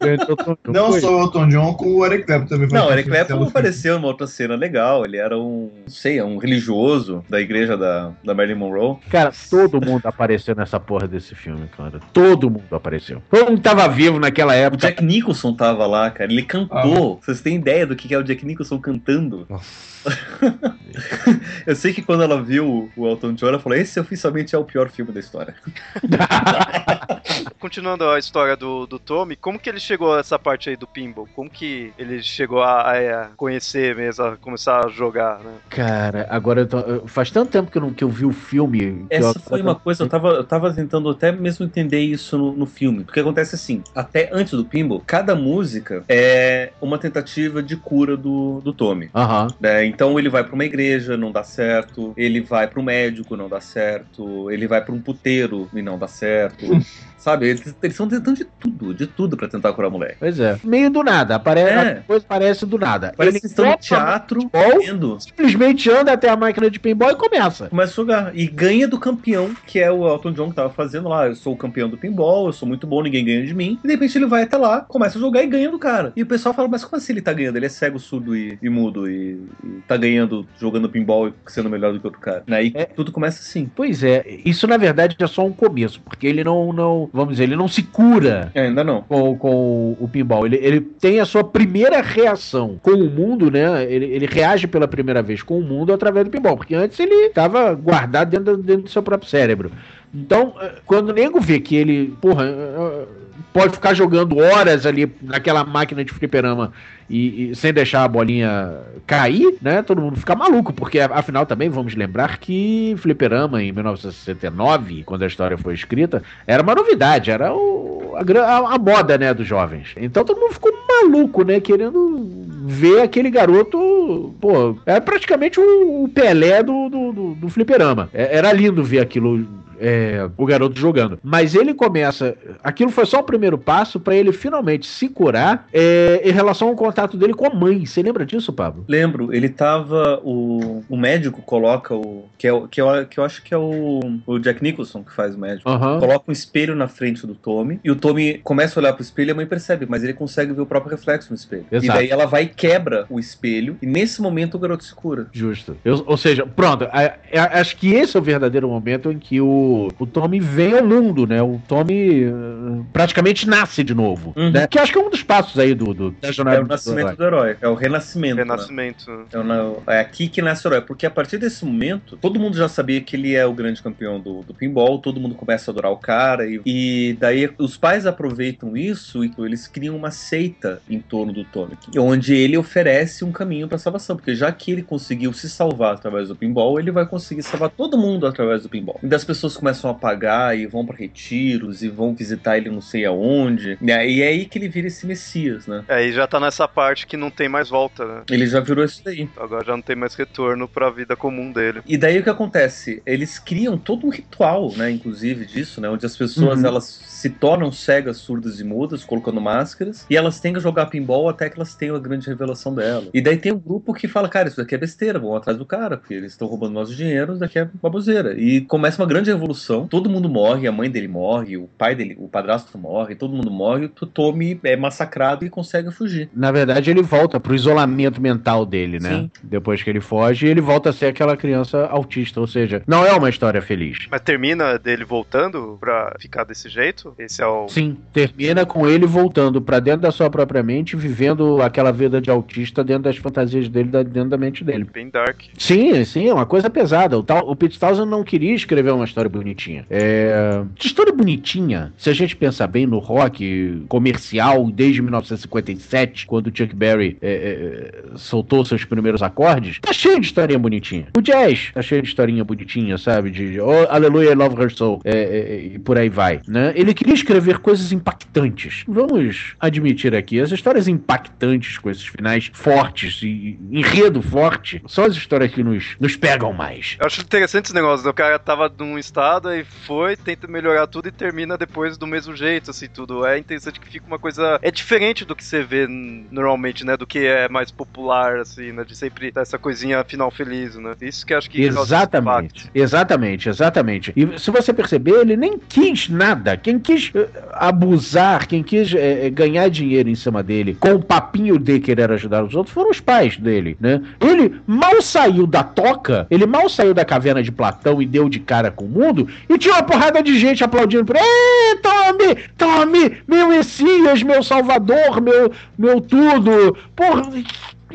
Speaker 5: É o Tom John.
Speaker 2: Não só o Elton John, como o Eric Clapton também
Speaker 4: Não, o Eric Clapton apareceu numa outra cena legal. Ele era um, não sei, um religioso da igreja da, da Marilyn Monroe.
Speaker 5: Cara, todo mundo apareceu nessa porra desse filme, cara. Todo mundo apareceu. Todo mundo tava vivo naquela
Speaker 4: O
Speaker 5: época.
Speaker 4: Jack Nicholson tava lá, cara. Ele cantou. Vocês têm ideia do que é o Jack Nicholson cantando?
Speaker 3: Nossa. [LAUGHS]
Speaker 4: Eu sei que quando ela viu o Elton John, ela falou: Esse oficialmente é o pior filme da história. [LAUGHS]
Speaker 1: Continuando a história do, do Tommy, como que ele chegou a essa parte aí do pinball? Como que ele chegou a, a conhecer mesmo, a começar a jogar, né?
Speaker 5: Cara, agora eu tô- eu- faz tanto tempo que eu, não, que eu vi o filme. que
Speaker 4: Essa
Speaker 5: eu-
Speaker 4: foi uma coisa, eu tava, eu tava tentando até mesmo entender isso no, no filme. Porque acontece assim: até antes do Pinball, cada música é uma tentativa de cura do, do Tommy.
Speaker 5: Aham.
Speaker 4: né? Então ele vai pra uma igreja, não dá certo. Ele vai um médico, não dá certo. Ele vai pra um puteiro e não dá certo. [LAUGHS] Sabe? Eles estão tentando de tudo, de tudo pra tentar curar o moleque.
Speaker 5: Pois é. Meio do nada. Apare...
Speaker 4: É.
Speaker 5: A coisa parece do nada.
Speaker 4: Parece que estão no teatro vendo.
Speaker 5: simplesmente anda até a máquina de pinball e começa.
Speaker 4: Começa a jogar. E ganha do campeão, que é o Elton John que tava fazendo lá. Eu sou o campeão do pinball, eu sou muito bom, ninguém ganha de mim. E de repente ele vai até lá, começa a jogar e ganha do cara. E o pessoal fala, mas como assim ele tá ganhando? Ele é cego, surdo e, e mudo e, e tá ganhando, jogando pinball e sendo melhor do que outro cara. Né? E
Speaker 5: É.
Speaker 4: tudo começa assim.
Speaker 5: Pois é, isso na verdade é só um começo, porque ele não, não vamos dizer, ele não se cura
Speaker 4: É, ainda não.
Speaker 5: com, com o pinball. Ele, ele tem a sua primeira reação com o mundo, né? Ele, ele reage pela primeira vez com o mundo através do pinball, porque antes ele estava guardado dentro, dentro do seu próprio cérebro. Então, eh, quando o nego vê que ele, porra, eh, pode ficar jogando horas ali naquela máquina de fliperama e, e sem deixar a bolinha cair, né? Todo mundo fica maluco, porque afinal também vamos lembrar que fliperama em 1969, quando a história foi escrita, era uma novidade, era o, a, a moda, né, dos jovens. Então todo mundo ficou maluco, né, querendo ver aquele garoto, pô, era praticamente o, o Pelé do, do, do, do fliperama. É, era lindo ver aquilo é, o garoto jogando. Mas ele começa. Aquilo foi só o primeiro passo para ele finalmente se curar é, em relação ao contato dele com a mãe. Você lembra disso, Pablo?
Speaker 4: Lembro. Ele tava. O, o médico coloca o. Que, é, que, é, que eu acho que é o, o Jack Nicholson que faz o médico.
Speaker 5: Uhum.
Speaker 4: Coloca um espelho na frente do Tommy. E o Tommy começa a olhar pro espelho e a mãe percebe, mas ele consegue ver o próprio reflexo no espelho.
Speaker 5: Exato.
Speaker 4: E daí ela vai e quebra o espelho. E nesse momento o garoto se cura.
Speaker 5: Justo. Eu, ou seja, pronto. A, a, acho que esse é o verdadeiro momento em que o, o Tommy vem ao mundo, né? O Tommy uh, praticamente nasce de novo.
Speaker 4: Uhum.
Speaker 5: Né? Que acho que é um dos passos aí do, do da jornada
Speaker 4: É o
Speaker 5: do herói.
Speaker 4: do herói. É o renascimento. né?
Speaker 1: Renascimento.
Speaker 4: É, o- é aqui que nasce o herói. Porque a partir desse momento, todo mundo já sabia que ele é o grande campeão do, do pinball, todo mundo começa a adorar o cara. E, e daí os pais aproveitam isso e eles criam uma seita em torno do que- onde ele oferece um caminho para salvação. Porque já que ele conseguiu se salvar através do pinball, ele vai conseguir salvar todo mundo através do pinball. E das pessoas começam a pagar e vão para retiros e vão visitar ele não sei aonde. E aí é aí que ele vira esse Messias, né?
Speaker 1: É, e já tá nessa parte que não tem mais volta, né?
Speaker 4: Ele já virou isso daí.
Speaker 1: Agora já não tem mais retorno pra vida comum dele.
Speaker 4: E daí o que acontece? Eles criam todo um ritual, né, inclusive disso, né, onde as pessoas
Speaker 5: Uhum.
Speaker 4: elas se tornam cegas, surdas e mudas, colocando máscaras, e elas têm que jogar pinball até que elas tenham a grande revelação dela. E daí tem um grupo que fala, cara, isso daqui é besteira, vão atrás do cara, porque eles estão roubando nosso dinheiro, isso daqui é baboseira. E começa uma grande revolução, todo mundo morre, a mãe dele morre, o pai dele, o padrasto morre, todo mundo morre, o Tommy é massacrado e consegue fugir.
Speaker 5: Na verdade, ele volta pro isolamento mental dele, né?
Speaker 4: Sim.
Speaker 5: Depois que ele foge, ele volta a ser aquela criança autista. Ou seja, não é uma história feliz.
Speaker 1: Mas termina dele voltando pra ficar desse jeito? Esse é o.
Speaker 5: Sim, termina com ele voltando pra dentro da sua própria mente, vivendo aquela vida de autista dentro das fantasias dele, dentro da mente dele.
Speaker 1: Bem dark.
Speaker 5: Sim, sim, é uma coisa pesada. O, tal, o Pete Townsend não queria escrever uma história bonitinha. É... De história bonitinha, se a gente pensar bem no rock comercial desde 1957, quando o Chuck Berry é, é, soltou seus primeiros acordes, tá cheio de historinha bonitinha. O jazz tá cheio de historinha bonitinha, sabe? De oh, Aleluia, I Love Her Soul, é, é, e por aí vai. Né? Ele queria escrever coisas impactantes. Vamos admitir aqui, as histórias impactantes com esses finais fortes e enredo forte são as histórias que nos, nos pegam mais.
Speaker 1: Eu acho interessante esse negócio. né? O cara tava num estado e foi, tenta melhorar tudo e termina depois do mesmo jeito, assim, tudo. É interessante que fica uma coisa. É diferente do que você vê normalmente, né? Do que é mais popular, assim, né? De sempre ter essa coisinha final feliz, né? Isso que eu acho que
Speaker 5: Exatamente, exatamente, exatamente. E se você perceber, ele nem quis nada. Quem quis eh, abusar, quem quis eh, ganhar dinheiro em cima dele com o papinho de querer ajudar os outros foram os pais dele, né? Ele mal saiu da toca, ele mal saiu da caverna de Platão e deu de cara com o mundo e tinha uma porrada de gente aplaudindo por Ê, Tommy, Tommy, meu Messias, meu Salvador, meu, meu tudo. Porra,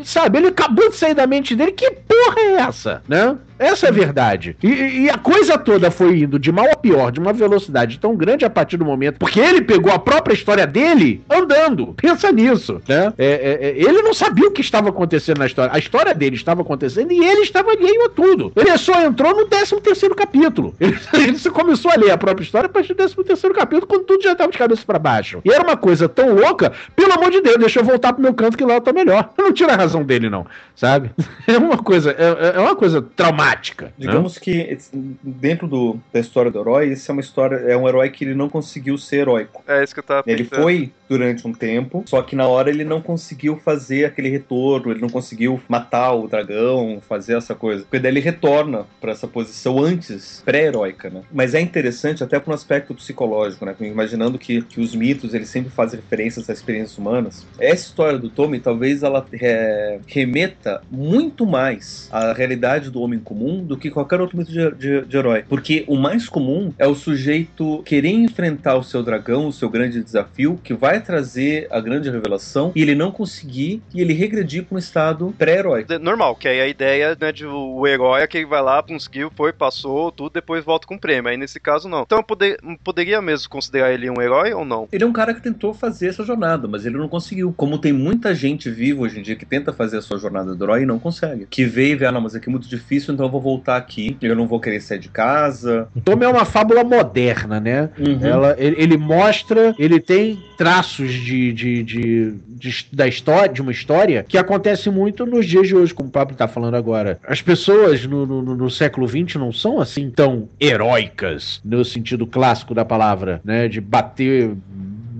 Speaker 5: sabe, ele acabou de sair da mente dele. Que porra é essa, né? Essa é a verdade. E, e a coisa toda foi indo de mal a pior, de uma velocidade tão grande a partir do momento. Porque ele pegou a própria história dele andando. Pensa nisso, né? É, é, é, ele não sabia o que estava acontecendo na história. A história dele estava acontecendo e ele estava alheio a tudo. Ele só entrou no 13 terceiro capítulo. [LAUGHS] Ele, ele começou a ler a própria história a partir do 13 terceiro capítulo, quando tudo já estava de cabeça para baixo. E era uma coisa tão louca, pelo amor de Deus, deixa eu voltar pro meu canto que lá eu tô melhor. Eu [LAUGHS] não tiro a razão dele, não. Sabe? [LAUGHS] É uma coisa, é, é uma coisa traumática. né?
Speaker 4: Digamos que esse- dentro do- da história do herói, esse é uma história, é um herói que ele não conseguiu ser heróico.
Speaker 1: É isso que eu tava
Speaker 4: Ele
Speaker 1: pensando.
Speaker 4: foi durante um tempo, só que na hora ele não conseguiu fazer aquele retorno, ele não conseguiu matar o dragão, fazer essa coisa. Porque daí ele retorna pra essa posição antes, pré-heróica, né? Mas é interessante até para um aspecto psicológico, né? Imaginando que, que os mitos, eles sempre fazem referências às experiências humanas. Essa história do Tommy, talvez ela é, remeta muito mais à realidade do homem comum do que qualquer outro mito de, de- de herói. Porque o mais comum é o sujeito querer enfrentar o seu dragão, o seu grande desafio, que vai trazer a grande revelação, e ele não conseguir, e ele regredir para um estado pré-herói.
Speaker 1: Normal, que aí a ideia né, de o o herói é que ele vai lá, conseguiu, foi, passou, tudo, depois volta com o prêmio. Aí nesse caso, não. Então eu poder- poderia mesmo considerar ele um herói ou não?
Speaker 4: Ele é um cara que tentou fazer essa jornada, mas ele não conseguiu. Como tem muita gente viva hoje em dia que tenta fazer a sua jornada do herói e não consegue. Que veio e vê, ah, não, mas aqui é muito difícil, então eu vou voltar aqui. Eu não vou querer sair de casa.
Speaker 5: Tommy é uma fábula moderna, né?
Speaker 4: Uhum.
Speaker 5: Ela, ele, ele mostra, ele tem traços de, de, de, de- da história, de uma história que acontece muito nos dias de hoje, como o Pablo tá falando agora. As pessoas no, no, no século XX não são assim tão heróicas, no sentido clássico da palavra, né? De bater.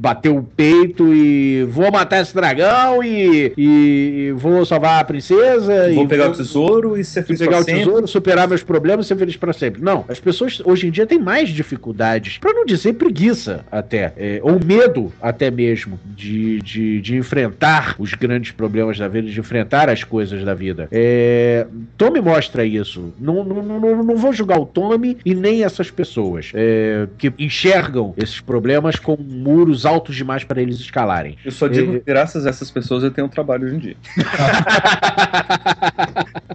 Speaker 5: Bater o peito e vou matar esse dragão e, e vou salvar a princesa.
Speaker 4: Vou
Speaker 5: e
Speaker 4: pegar o tesouro e ser
Speaker 5: se
Speaker 4: feliz
Speaker 5: pegar o
Speaker 4: sempre.
Speaker 5: tesouro, superar meus problemas e ser feliz pra sempre. Não, as pessoas hoje em dia têm mais dificuldades, pra não dizer preguiça até, é, ou medo até mesmo de, de, de enfrentar os grandes problemas da vida, de enfrentar as coisas da vida. É, Tommy mostra isso. Não, não, não, não vou julgar o Tommy e nem essas pessoas é, que enxergam esses problemas como muros altos demais para eles escalarem.
Speaker 4: Eu só digo
Speaker 5: É,
Speaker 4: que graças a essas pessoas eu tenho um trabalho hoje em dia. [LAUGHS]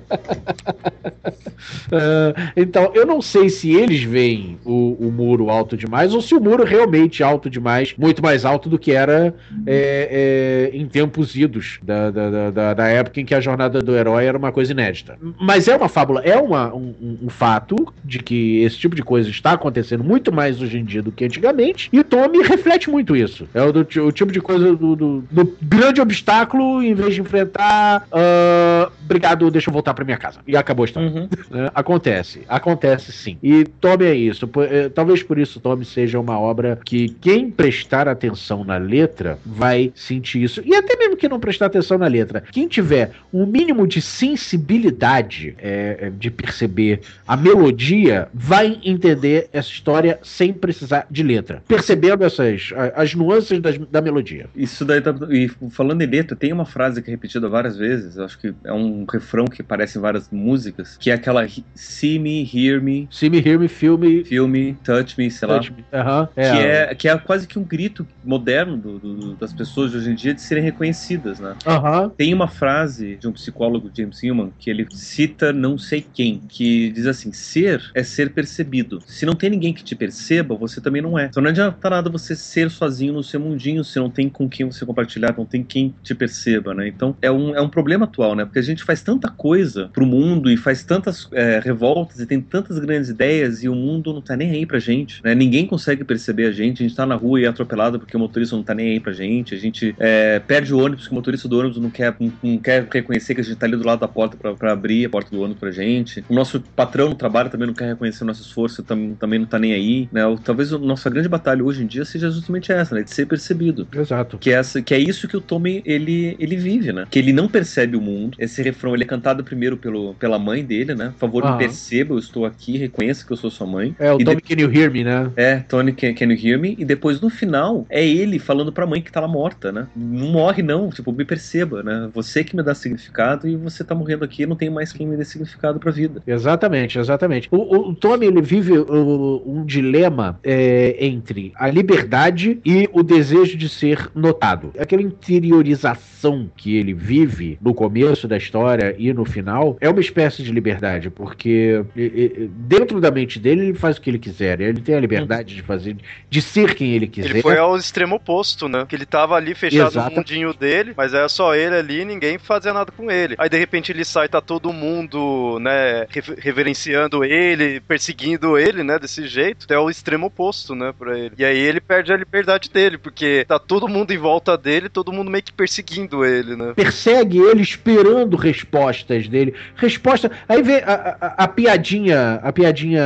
Speaker 5: Ah, então, eu não sei se eles veem o, o muro alto demais ou se o muro realmente alto demais, muito mais alto do que era é, é, em tempos idos da, da, da- da, época em que a jornada do herói era uma coisa inédita. Mas é uma fábula, é uma, um, um- fato de que esse tipo de coisa está acontecendo muito mais hoje em dia do que antigamente, e o Tommy reflete muito isso. É o, do o tipo de coisa do, do- do grande obstáculo, em vez de enfrentar. ah, obrigado, deixa eu voltar pra minha casa. E acabou a história.
Speaker 4: Uhum.
Speaker 5: Né? Acontece, acontece sim. E Tommy é isso. Eh, Talvez por isso Tommy seja uma obra que quem prestar atenção na letra vai sentir isso. E até mesmo que não prestar atenção na letra, quem tiver um mínimo de sensibilidade eh, de perceber a melodia, vai entender essa história sem precisar de letra. Percebendo essas as nuances das- da melodia.
Speaker 4: Isso daí tá. E falando em letra, tem uma frase que é repetida várias vezes, acho que é um refrão que aparece em várias músicas, que é aquela he- See me, hear me,
Speaker 5: See me, hear me, feel me,
Speaker 4: feel me, touch me, sei lá.
Speaker 5: touch me. Aham,
Speaker 4: Que é, que é quase que um grito moderno do- do- das pessoas de hoje em dia de serem reconhecidas, né?
Speaker 5: Aham.
Speaker 4: Tem uma frase de um psicólogo, James Hillman, que ele cita não sei quem, que diz assim: ser é ser percebido. Se não tem ninguém que te perceba, você também não é. Então não adianta nada você ser sozinho no seu mundinho, se não tem com quem você compartilhar, não tem quem te perceba, né? Então é um, é um problema atual, né? Porque a gente faz tanta coisa pro mundo e faz tantas é, revoltas e tem tantas grandes ideias e o mundo não tá nem aí pra gente, né? Ninguém consegue perceber a gente, a gente tá na rua e é atropelado porque o motorista não tá nem aí pra gente, a gente é, perde o ônibus que o motorista do ônibus não quer, não, não quer reconhecer que a gente tá ali do lado da porta pra, pra abrir a porta do ônibus pra gente. O nosso patrão no trabalho também não quer reconhecer o nosso esforço, tam, também não tá nem aí, né? Talvez a nossa grande batalha hoje em dia seja justamente essa, né? De ser percebido.
Speaker 5: Exato.
Speaker 4: Que é, essa, que é isso que o Tommy ele, ele vive, né? Que ele não percebe o mundo. Esse refrão ele é cantado primeiro pelo, pela mãe dele, né? Por favor, me perceba, eu estou aqui, reconheça que eu sou sua mãe.
Speaker 5: É, o
Speaker 4: E
Speaker 5: Tommy Can You Hear Me, né?
Speaker 4: É, Tony, can, can you hear me? E depois no final é ele falando pra mãe que tá lá morta, né? Não morre, não, tipo, me perceba, né? Você que me dá significado e você tá morrendo aqui, não tem mais quem me dê significado pra vida.
Speaker 5: Exatamente, exatamente. O, o- o Tommy ele vive uh, um dilema é, entre a liberdade e o desejo de ser notado. Aquela interiorização que ele vive no começo da história e no final é uma espécie de liberdade, porque e- e- dentro da mente dele ele faz o que ele quiser, ele tem a liberdade de fazer, de ser quem ele quiser.
Speaker 1: Ele foi ao extremo oposto, né? Que ele tava ali fechado
Speaker 5: Exato.
Speaker 1: no mundinho dele, mas era só ele ali, ninguém fazia nada com ele. Aí de repente ele sai, tá todo mundo, né, rever- reverenciando ele, perseguindo ele, né, desse jeito. É o extremo oposto, né, pra ele. E aí ele perde a liberdade dele, porque tá todo mundo em volta dele, todo mundo meio que perseguindo ele, né?
Speaker 5: persegue ele esperando respostas dele. Resposta. Aí vem a, a- a piadinha, a piadinha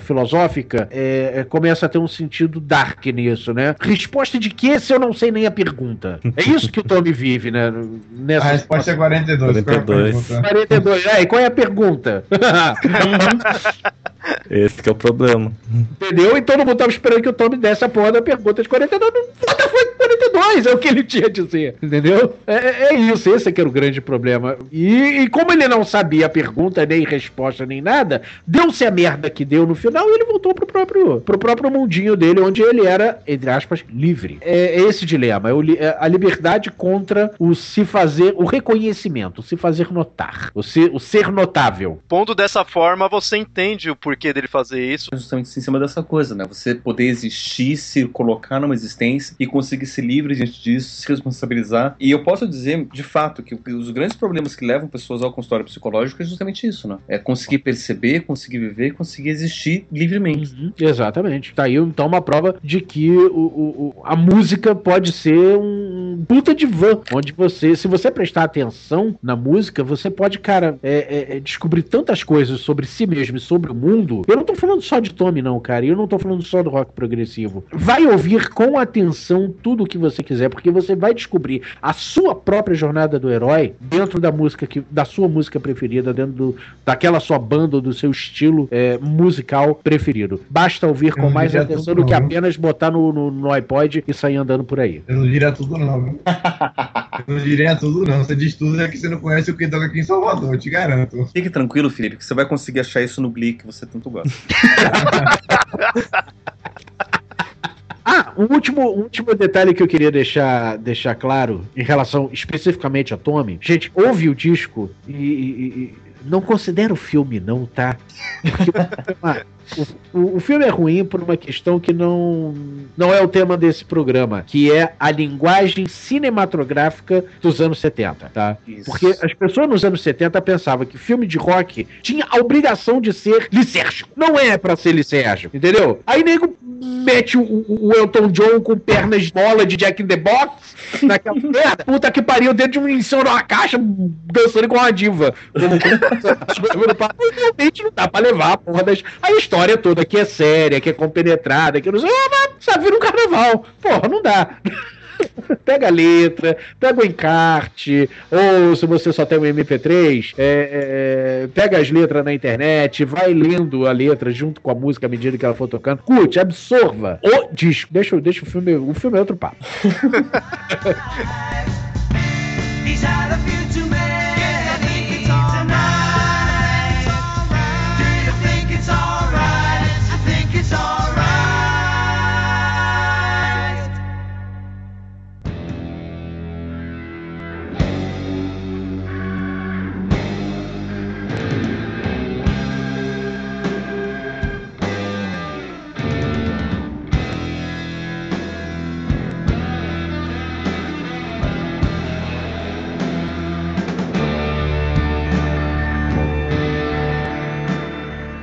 Speaker 5: filosófica é, é, começa a ter um sentido dark nisso, né? Resposta de que se eu não sei nem a pergunta? É isso que o Tommy vive, né?
Speaker 2: A
Speaker 5: Nessa
Speaker 2: resposta é 42. qual é a
Speaker 3: 42.
Speaker 2: pergunta?
Speaker 5: 42. É, e qual é a pergunta? [LAUGHS] [LAUGHS]
Speaker 3: Esse que é o problema.
Speaker 5: Entendeu? E todo mundo tava esperando que o Tommy desse a porra da pergunta de 42. Não, Foda foi 42, é o que ele tinha a dizer. Entendeu? É, é- é isso, esse é que era o grande problema. E, e como ele não sabia a pergunta, nem resposta, nem nada, deu-se a merda que deu no final e ele voltou pro próprio, pro próprio mundinho dele, onde ele era, entre aspas, livre. É, é esse dilema, é, o é a liberdade contra o se fazer, o reconhecimento, o se fazer notar, o, se, o ser notável.
Speaker 1: Pondo dessa forma, você entende o porquê dele fazer isso.
Speaker 4: justamente em cima dessa coisa, né? Você poder existir, se colocar numa existência e conseguir ser livre diante disso, se responsabilizar. E eu posso dizer, de fato, que os grandes problemas que levam pessoas ao consultório psicológico é justamente isso, né? É conseguir perceber, conseguir viver, conseguir existir livremente.
Speaker 5: Uhum, exatamente. Tá aí então uma prova de que o, o- a música pode ser um puta divã, onde você, se você prestar atenção na música, você pode, cara, é, é, é, descobrir tantas coisas sobre si mesmo e sobre o mundo. Eu não tô falando só de Tommy, não, cara. e Eu não tô falando só do rock progressivo. Vai ouvir com atenção tudo o que você quiser, porque você vai descobrir a sua própria jornada do herói dentro da música que, da sua música preferida, dentro do, daquela sua banda, ou do seu estilo é, musical preferido. Basta ouvir com mais atenção do que apenas botar no, no, no iPod e sair andando por aí.
Speaker 2: Eu não diria tudo, não. Eu não diria tudo, não. Você diz tudo é que você não conhece o que toca aqui em Salvador, eu te garanto.
Speaker 4: Fique tranquilo, Felipe, que você vai conseguir achar isso no Glee que você tanto gosta. [LAUGHS]
Speaker 5: Ah, um último, um último detalhe que eu queria deixar, deixar claro em relação especificamente a Tommy. Gente, ouve o disco e- e não considera o filme, não, tá? Porque ah, o, o- filme é ruim por uma questão que não, não é o tema desse programa, que é a linguagem cinematográfica dos anos 70, tá?
Speaker 4: Isso.
Speaker 5: Porque as pessoas nos anos 70 pensavam que filme de rock tinha a obrigação de ser licérgico. Não é pra ser licérgico, entendeu? Aí nego mete o, o- o Elton John com pernas de bola de Jack in the Box naquela merda. Puta que pariu, dentro de um uma caixa, dançando com uma diva. Realmente não dá pra levar a porra das... A história toda que é séria, que é compenetrada, que não sei... Ah, mas sabe, vira um carnaval. Porra, não dá. [LAUGHS] Pega a letra, pega o encarte, ou se você só tem um MP3, é, é, pega as letras na internet, vai lendo a letra junto com a música à medida que ela for tocando. Curte, absorva o disco. Deixa, deixa o filme. O filme é outro papo. [LAUGHS]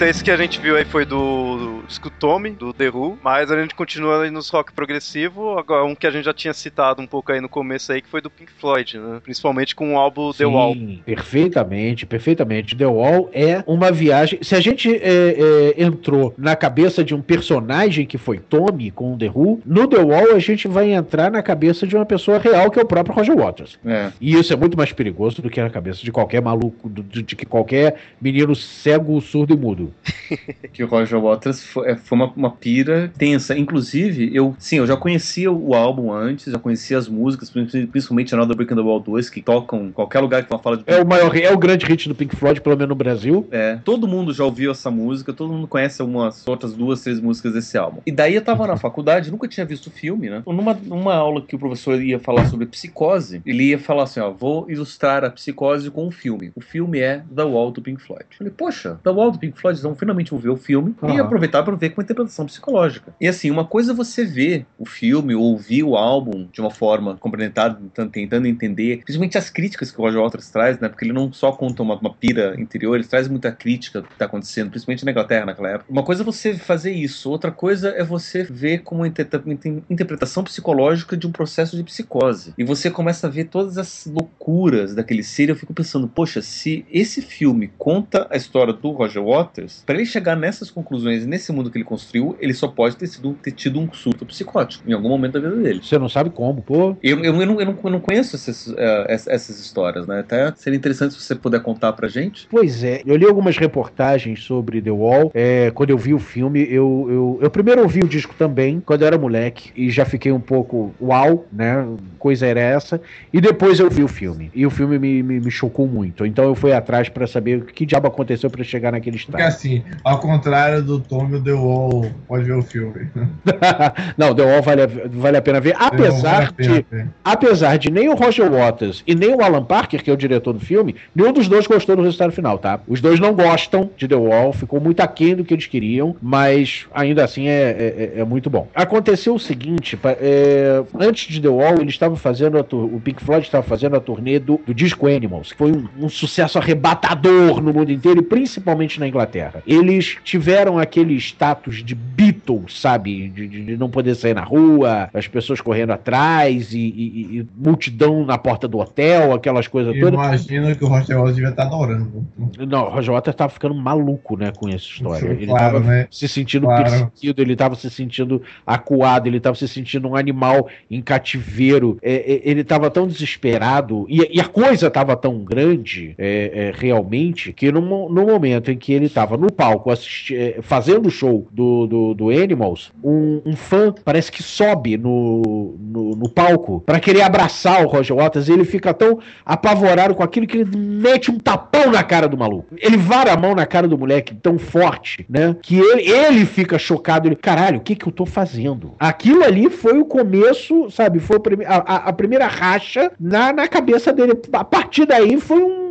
Speaker 1: Esse que a gente viu aí foi do disco Tommy, do The Who, mas a gente continua aí nos rock progressivo, agora um que a gente já tinha citado um pouco aí no começo aí, que foi do Pink Floyd, né? Principalmente com o álbum The Wall.
Speaker 5: Sim, Perfeitamente, perfeitamente. The Wall é uma viagem. Se a gente é, é, entrou na cabeça de um personagem que foi Tommy com o The Who, no The Wall a gente vai entrar na cabeça de uma pessoa real que é o próprio Roger Waters.
Speaker 4: É.
Speaker 5: E isso é muito mais perigoso do que na cabeça de qualquer maluco, de, de que qualquer menino cego, surdo e mudo. [LAUGHS]
Speaker 4: que o Roger Waters foi, é, foi uma, uma pira tensa. Inclusive, eu, sim, eu já conhecia o álbum antes, já conhecia as músicas, principalmente Another Brick in the Wall 2, que tocam em qualquer lugar que ela fala de
Speaker 5: É o maior, é o grande hit do Pink Floyd, pelo menos no Brasil.
Speaker 4: É, todo mundo já ouviu essa música, todo mundo conhece umas outras duas, três músicas desse álbum. E daí eu tava na faculdade, nunca tinha visto o filme, né? Numa, numa aula que o professor ia falar sobre psicose, ele ia falar assim: ó, vou ilustrar a psicose com um filme. O filme é The Wall do Pink Floyd. Eu falei, poxa, The Wall do Pink Floyd, então finalmente vou ver o filme e
Speaker 5: Aham.
Speaker 4: aproveitar para ver com interpretação psicológica. E assim, uma coisa é você ver o filme ou ouvir o álbum de uma forma complementada, tentando- entender, principalmente as críticas que o Roger Waters traz, né? Porque ele não só conta uma, uma pira interior, ele traz muita crítica do que está acontecendo, principalmente na Inglaterra naquela época. Uma coisa é você fazer isso, outra coisa é você ver como inter- inter- interpretação psicológica de um processo de psicose. E você começa a ver todas as loucuras daquele ser, eu fico pensando, poxa, se esse filme conta a história do Roger Waters, para ele chegar nessas conclusões nesse mundo que ele construiu, ele só pode ter, sido, ter tido um surto psicótico em algum momento da vida dele.
Speaker 5: Você não sabe como, pô.
Speaker 4: Eu, eu, eu, não, eu, não, eu não conheço essas, ess- essas histórias, né? Até seria interessante se você puder contar pra gente.
Speaker 5: Pois é, eu li algumas reportagens sobre The Wall. É, quando eu vi o filme, eu, eu, eu primeiro ouvi o disco também, quando eu era moleque, e já fiquei um pouco uau, né? Coisa era essa. E depois eu vi o filme. E o filme me, me, me chocou muito. Então eu fui atrás pra saber o que diabo aconteceu pra chegar naquele
Speaker 2: Porque
Speaker 5: estado.
Speaker 2: assim, ao contrário do Tommy, The Wall pode ver o filme. [LAUGHS]
Speaker 5: Não, The Wall vale, a- vale a pena ver.
Speaker 2: Vale
Speaker 5: Apesar
Speaker 2: pena
Speaker 5: de.
Speaker 2: ver.
Speaker 5: Apesar de nem o Roger Waters e nem o Alan Parker, que é o diretor do filme, nenhum dos dois gostou do resultado final, tá? Os dois não gostam de The Wall, ficou muito aquém do que eles queriam, mas ainda assim é, é- é muito bom. Aconteceu o seguinte: é, antes de The Wall, eles estavam fazendo a o Pink Floyd estava fazendo a turnê do, do disco Animals, que foi um, um sucesso arrebatador no mundo inteiro e principalmente na Inglaterra. Eles tiveram aquele status de Beatles, sabe? De, de- de não poder sair na rua, as pessoas correndo atrás e, e- e multidão na porta do hotel, aquelas coisas
Speaker 2: Eu
Speaker 5: todas.
Speaker 2: imagino que o Roger Waters devia estar adorando.
Speaker 5: Não, o Roger Waters tava ficando maluco, né, com essa história. Ele
Speaker 2: claro,
Speaker 5: tava
Speaker 2: né?
Speaker 5: se sentindo
Speaker 2: Claro.
Speaker 5: perseguido, ele tava se sentindo acuado, ele tava se sentindo um animal em cativeiro. É, é, ele tava tão desesperado e, e a coisa tava tão grande, é, é, realmente, que no, no momento em que ele tava no palco assisti- é, fazendo o show do, do, do Animals, um, um fã parece que sobe no, no, no palco pra querer abraçar o Roger Waters e ele fica tão apavorado com aquilo que ele mete um tapão na cara do maluco. Ele vara a mão na cara do moleque tão forte, né? Que ele, ele fica chocado. Ele, caralho, o que que eu tô fazendo? Aquilo ali foi o começo, sabe? Foi a, a- a primeira racha na, na cabeça dele. A partir daí foi um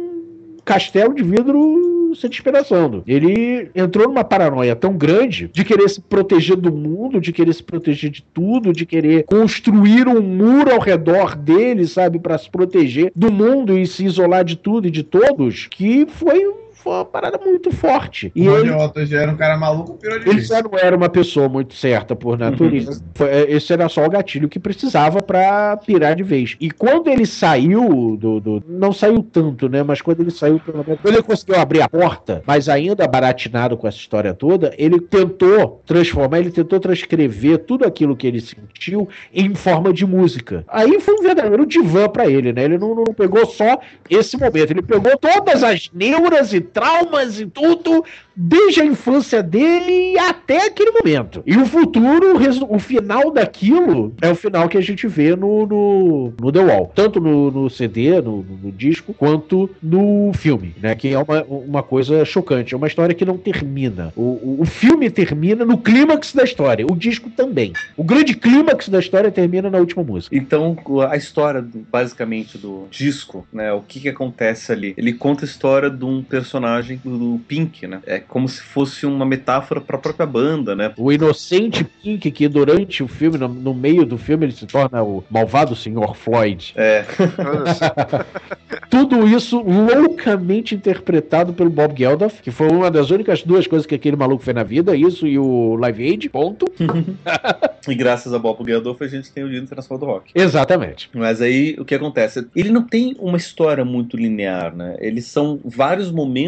Speaker 5: castelo de vidro se despedaçando. Ele entrou numa paranoia tão grande de querer se proteger do mundo, de querer se proteger de tudo, de querer construir um muro ao redor dele, sabe, Pra se proteger do mundo e se isolar de tudo e de todos, que foi, foi uma parada muito forte. E
Speaker 2: o
Speaker 5: ele,
Speaker 2: já era um cara maluco, pirou de
Speaker 5: ele já não era uma pessoa muito certa por natureza. Foi- é, Esse era só o gatilho que precisava pra pirar de vez. E quando ele saiu do, do- Não saiu tanto, né? Mas quando ele saiu, pelo menos. Quando ele conseguiu abrir a porta, mas ainda baratinado com essa história toda, ele tentou transformar, ele tentou transcrever tudo aquilo que ele sentiu em forma de música. Aí foi um verdadeiro divã pra ele, né? Ele não, não pegou só esse momento, ele pegou todas as neuras e traumas e tudo desde a infância dele até aquele momento. E o futuro, o final daquilo, é o final que a gente vê no, no, no The Wall. Tanto no, no CD, no, no- disco, quanto no filme, né? Que é uma, uma coisa chocante. É uma história que não termina. O, o, filme termina no clímax da história. O disco também. O grande clímax da história termina na última música.
Speaker 4: Então, a história, basicamente, do disco, né? O que que acontece ali? Ele conta a história de um personagem do, do Pink, né? É como se fosse uma metáfora para a própria banda, né?
Speaker 5: O inocente Pink, que durante o filme, no, no meio do filme, ele se torna o malvado Sr. Floyd.
Speaker 4: É. [LAUGHS]
Speaker 5: Tudo isso loucamente interpretado pelo Bob Geldof, que foi uma das únicas duas coisas que aquele maluco fez na vida, isso e o Live Aid, ponto.
Speaker 4: e graças a Bob Geldof a gente tem o Dia Internacional do Rock.
Speaker 5: Exatamente.
Speaker 4: Mas aí o que acontece? Ele não tem uma história muito linear, né? Eles são vários momentos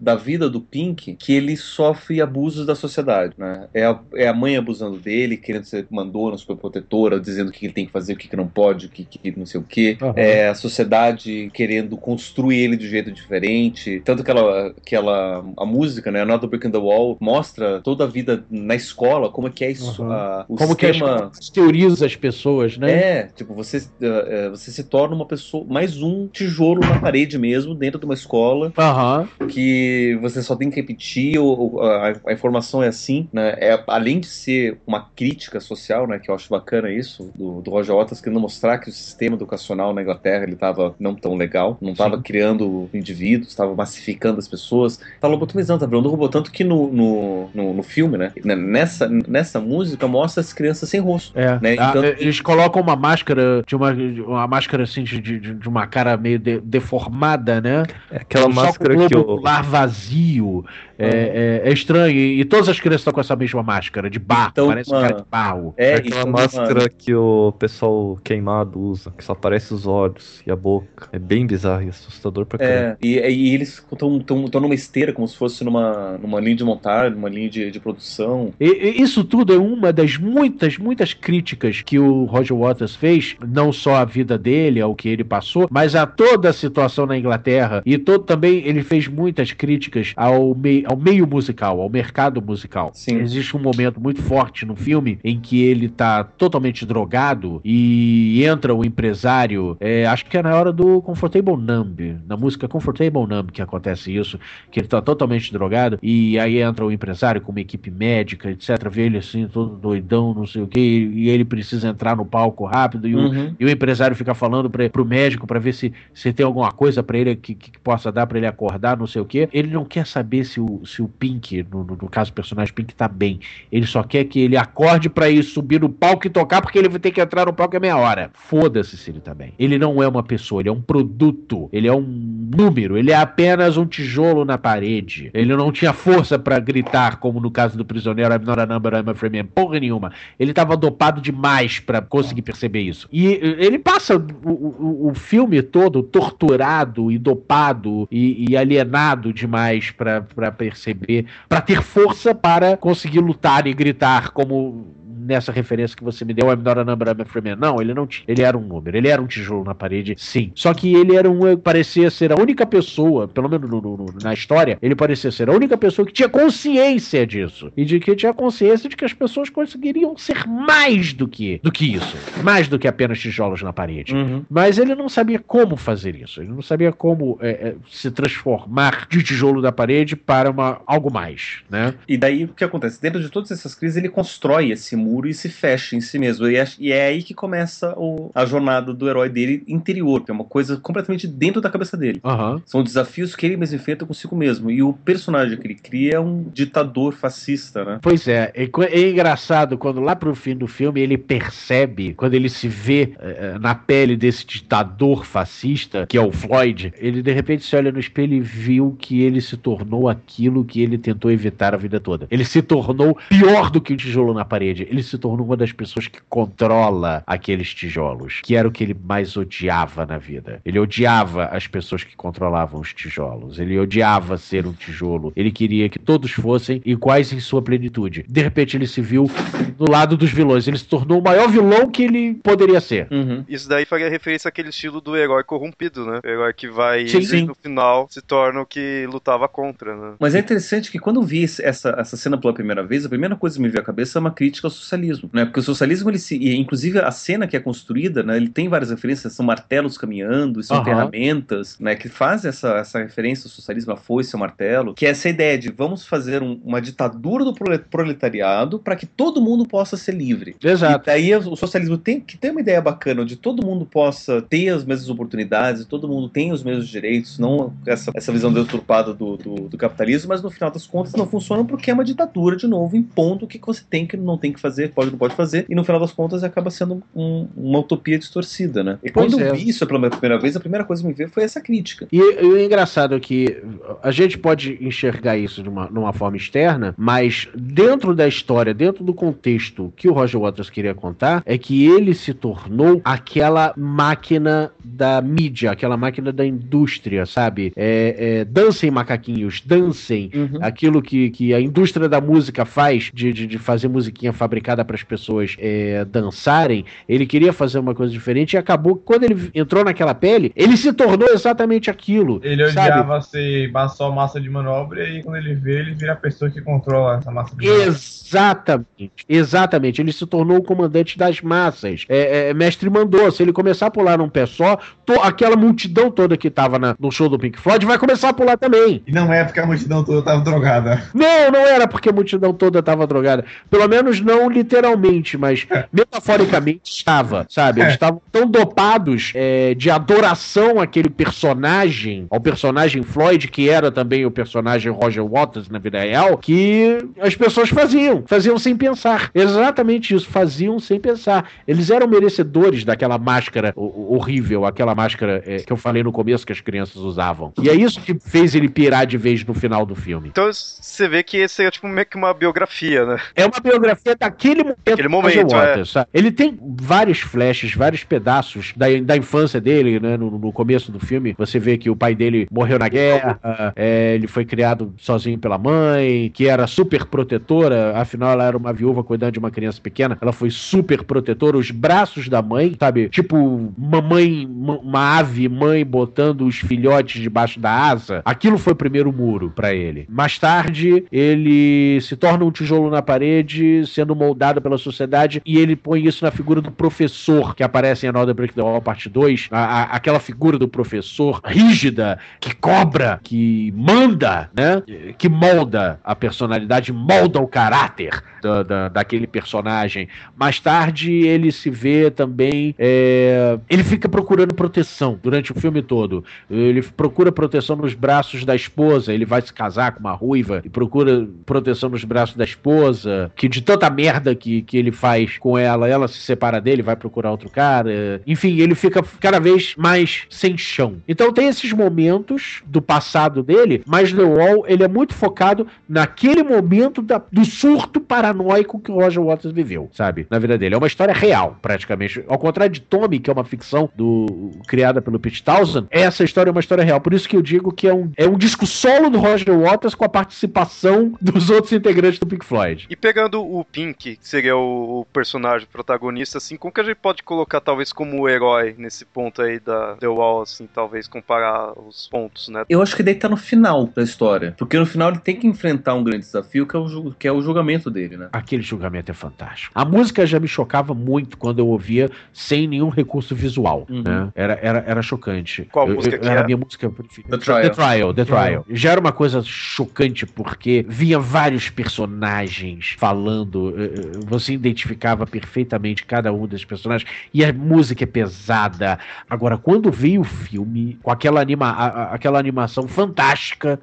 Speaker 4: da vida do Pink que ele sofre abusos da sociedade, né? É a, é a mãe abusando dele, querendo ser mandona, superprotetora, dizendo o que ele tem que fazer, o que, que não pode, o que, que não sei o que.
Speaker 5: Aham.
Speaker 4: É a sociedade querendo construir ele de um jeito diferente. Tanto que ela, que ela a música, né? Another Brick in the Wall, mostra toda a vida na escola, como é que é isso,
Speaker 5: Aham.
Speaker 4: a- o
Speaker 5: Como que a
Speaker 4: sistema...
Speaker 5: escola teoriza as pessoas, né?
Speaker 4: É, tipo, você, eh, eh, você se torna uma pessoa, mais um tijolo na parede mesmo, dentro de uma escola,
Speaker 5: Aham.
Speaker 4: Que você só tem que repetir, ou, ou a, a informação é assim, né? É, além de ser uma crítica social, né, que eu acho bacana isso, do, do Roger Waters, querendo mostrar que o sistema educacional na Inglaterra, ele tava não tão legal, não tava
Speaker 5: Sim.
Speaker 4: criando indivíduos, tava massificando as pessoas, tava lobotomizando, tava virando robô, tanto que no, no, no, no filme, né, nessa, nessa música mostra as crianças sem rosto.
Speaker 5: É.
Speaker 4: Né,
Speaker 5: Ah,
Speaker 4: então-
Speaker 5: eles colocam uma máscara, de uma, de uma máscara assim, de, de, de uma cara meio de- deformada, né?
Speaker 3: É aquela
Speaker 5: Só
Speaker 3: máscara que
Speaker 5: globo ocular vazio. É, é- é estranho. E, todas as crianças estão com essa mesma máscara de barro.
Speaker 4: Então,
Speaker 5: parece um
Speaker 4: mano,
Speaker 5: cara de barro.
Speaker 3: É
Speaker 4: É,
Speaker 3: aquela
Speaker 4: isso,
Speaker 3: máscara
Speaker 4: mano.
Speaker 3: que o pessoal queimado usa, que só aparece os olhos e a boca. É bem bizarro e assustador pra caramba.
Speaker 4: É, e, e eles estão numa esteira, como se fosse numa, numa linha de montagem, numa linha de, de produção.
Speaker 5: E- e isso tudo é uma das muitas, muitas críticas que o Roger Waters fez, não só à vida dele, ao que ele passou, mas a toda a situação na Inglaterra. E todo também ele fez muitas críticas ao, mei, ao meio musical, ao mercado musical.
Speaker 4: Sim.
Speaker 5: Existe um momento muito forte no filme em que ele tá totalmente drogado e entra o empresário. é, acho que é na hora do Comfortable Numb, na música Comfortable Numb que acontece isso, que ele tá totalmente drogado e aí entra o empresário com uma equipe médica, etc. Vê ele assim, todo doidão, não sei o que, e ele precisa entrar no palco rápido e o,
Speaker 4: Uhum.
Speaker 5: e o empresário fica falando pra, pro médico pra ver se, se tem alguma coisa pra ele que, que possa dar pra ele acordar, não sei o que. Ele não quer saber se o, se o Pink, no, no, no caso o personagem Pink, tá bem. Ele só quer que ele acorde pra ir subir no palco e tocar, porque ele vai ter que entrar no palco é meia hora. Foda-se se ele tá bem. Ele não é uma pessoa, ele é um produto, ele é um número, ele é apenas um tijolo na parede. Ele não tinha força pra gritar, como no caso do prisioneiro, I'm not a number, I'm a free man. Porra nenhuma. Ele tava dopado demais pra conseguir perceber isso. E eh, ele passa o, o, o filme todo torturado e dopado e, e alienado demais pra pra perceber, pra ter força para conseguir lutar e gritar como nessa referência que você me deu, I'm not a number, I'm a free man. Não, ele não tinha. Ele era um número, ele era um tijolo na parede, sim. Só que ele era um. parecia ser a única pessoa, pelo menos no- no- na história, ele parecia ser a única pessoa que tinha consciência disso. E de que tinha consciência de que as pessoas conseguiriam ser mais do que, do que isso. Mais do que apenas tijolos na parede.
Speaker 4: Uhum.
Speaker 5: Mas ele não sabia como fazer isso. Ele não sabia como é, é, se transformar de tijolo da parede para uma, algo mais, né?
Speaker 4: E daí o que acontece? Dentro de todas essas crises, ele constrói esse muro e se fecha em si mesmo. E é, e é aí que começa o- a jornada do herói dele interior, que é uma coisa completamente dentro da cabeça dele.
Speaker 5: Aham.
Speaker 4: São desafios que ele mesmo enfrenta consigo mesmo. E o personagem que ele cria é um ditador fascista, né?
Speaker 5: Pois é, é, é engraçado quando lá pro fim do filme ele percebe, quando ele se vê eh, na pele desse ditador fascista, que é o Floyd, ele de repente se olha no espelho e viu que ele se tornou aquilo que ele tentou evitar a vida toda. Ele se tornou pior do que o tijolo na parede. Ele se tornou uma das pessoas que controla aqueles tijolos, que era o que ele mais odiava na vida. Ele odiava as pessoas que controlavam os tijolos. Ele odiava ser um tijolo. Ele queria que todos fossem iguais em sua plenitude. De repente ele se viu do lado dos vilões. Ele se tornou o maior vilão que ele poderia ser.
Speaker 4: Uhum.
Speaker 1: Isso daí faria referência àquele estilo do herói corrompido, né? O herói que vai
Speaker 5: Sim,
Speaker 1: e
Speaker 5: sim.
Speaker 1: no final se torna o que lutava contra, né?
Speaker 4: Mas é interessante que quando eu vi essa, essa cena pela primeira vez, a primeira coisa que me veio à cabeça é uma crítica ao socialismo, né? Porque o socialismo, ele se, e inclusive a cena que é construída, né? Ele tem várias referências, são martelos caminhando, são
Speaker 5: Aham.
Speaker 4: ferramentas, né? Que fazem essa, essa referência ao socialismo, a foice, ao martelo, que é essa ideia de vamos fazer um- uma ditadura do prole- proletariado para que todo mundo possa ser livre.
Speaker 5: Exato.
Speaker 4: E daí o socialismo tem que ter uma ideia bacana onde todo mundo possa ter as mesmas oportunidades, todo mundo tem os mesmos direitos, não essa, essa visão deturpada do, do, do capitalismo, mas no final das contas não funciona porque é uma ditadura, de novo, impondo o que você tem, que não tem que fazer, pode ou não pode fazer, e no final das contas acaba sendo um- uma utopia distorcida, né? E
Speaker 5: Pois
Speaker 4: quando eu
Speaker 5: é.
Speaker 4: vi isso pela primeira vez, a primeira coisa que me veio foi essa crítica.
Speaker 5: E, e o engraçado é que a gente pode enxergar isso de uma, numa forma externa, mas dentro da história, dentro do contexto que o Roger Waters queria contar, é que ele se tornou aquela máquina da mídia, aquela máquina da indústria, sabe? É, é, dancem, macaquinhos, dancem. Aquilo que, que a indústria da música faz, de, de, de fazer musiquinha fabricada para as pessoas é, dançarem, ele queria fazer uma coisa diferente e acabou, que quando ele entrou naquela pele, ele se tornou exatamente aquilo.
Speaker 2: Ele
Speaker 5: sabe?
Speaker 2: odiava ser só massa de manobra e aí quando ele vê, ele vira a pessoa que controla essa massa de manobra.
Speaker 5: Exatamente, exatamente. Ele se tornou o comandante das massas. É, é, mestre mandou, se ele começar a pular num pé só, to- aquela multidão toda que tava na- no show do Pink Floyd vai começar a pular também.
Speaker 2: E não é porque a multidão toda tava drogada.
Speaker 5: Não, não era porque a multidão toda estava drogada. Pelo menos não literalmente, mas metaforicamente estava, sabe? Eles
Speaker 2: É.
Speaker 5: estavam tão dopados é, de adoração àquele personagem, ao personagem Floyd, que era também o personagem Roger Waters na vida real, que as pessoas faziam, faziam sem pensar. Exatamente isso, faziam sem pensar. Eles eram merecedores daquela máscara ho- ho- horrível, aquela máscara é, que eu falei no começo que as crianças usavam. E é isso que fez ele pirar de vez no final do filme.
Speaker 1: Então você vê que esse é tipo meio que uma biografia, né?
Speaker 5: É uma biografia daquele momento.
Speaker 1: Aquele momento, é.
Speaker 5: Waters, sabe? Ele tem vários flashes, vários pedaços da, da infância dele, né? No, no começo do filme, você vê que o pai dele morreu na guerra, é, ele foi criado sozinho pela mãe, que era super protetora, afinal ela era uma viúva cuidando de uma criança pequena, ela foi super protetora, os braços da mãe, sabe? Tipo, mamãe, ma- uma ave mãe botando os filhotes debaixo da asa. Aquilo foi o primeiro muro pra ele. Mais tarde, ele se torna um tijolo na parede, sendo moldado pela sociedade, e ele põe isso na figura do professor, que aparece em Another Break the Wall parte 2. A- a- aquela figura do professor rígida, que cobra, que manda, né? Que molda a personalidade, molda o caráter da, da- daquele personagem. Mais tarde, ele se vê também. é, ele fica procurando proteção durante o filme todo. Ele procura proteção nos braços da esposa. Ele vai se casar com uma ruiva e procura proteção nos braços da esposa. Que de tanta merda que, que ele faz com ela, ela se separa dele, vai procurar outro cara. Enfim, ele fica cada vez mais sem chão. Então tem esses momentos do passado dele, mas The Wall ele é muito focado naquele momento da- do surto paranoico que o Roger Waters viveu, sabe? Na vida dele. É uma história real, praticamente. Ao contrário de Tommy, que é uma ficção do criada pelo Pete Townsend, essa história é uma história real. Por isso que eu digo que é um, é um disco solo do Roger Waters com a participação dos outros integrantes do Pink Floyd.
Speaker 1: E pegando o Pink, que seria o, o personagem protagonista, assim, como que a gente pode colocar talvez como o herói nesse ponto aí da The Wall, assim, talvez comparar os pontos, né?
Speaker 4: Eu acho que daí tá no final da história. Porque no final ele tem que enfrentar um grande desafio, que é o, que é o julgamento dele, né?
Speaker 5: Aquele julgamento é fantástico. A música já me chocava muito quando eu ouvia sem nenhum recurso visual.
Speaker 4: Uhum.
Speaker 5: né? Era, era, era chocante.
Speaker 1: Qual
Speaker 5: Eu-
Speaker 1: música
Speaker 5: eu-
Speaker 1: que
Speaker 5: era
Speaker 1: é?
Speaker 5: a minha música preferida.
Speaker 4: The Trial.
Speaker 5: The Trial, The Trial. Já era uma coisa chocante porque vinha vários personagens falando, eh, eh, você identificava perfeitamente cada um desses personagens e a música é pesada. Agora, quando veio o filme com aquela, anima, a- a- aquela animação fantástica,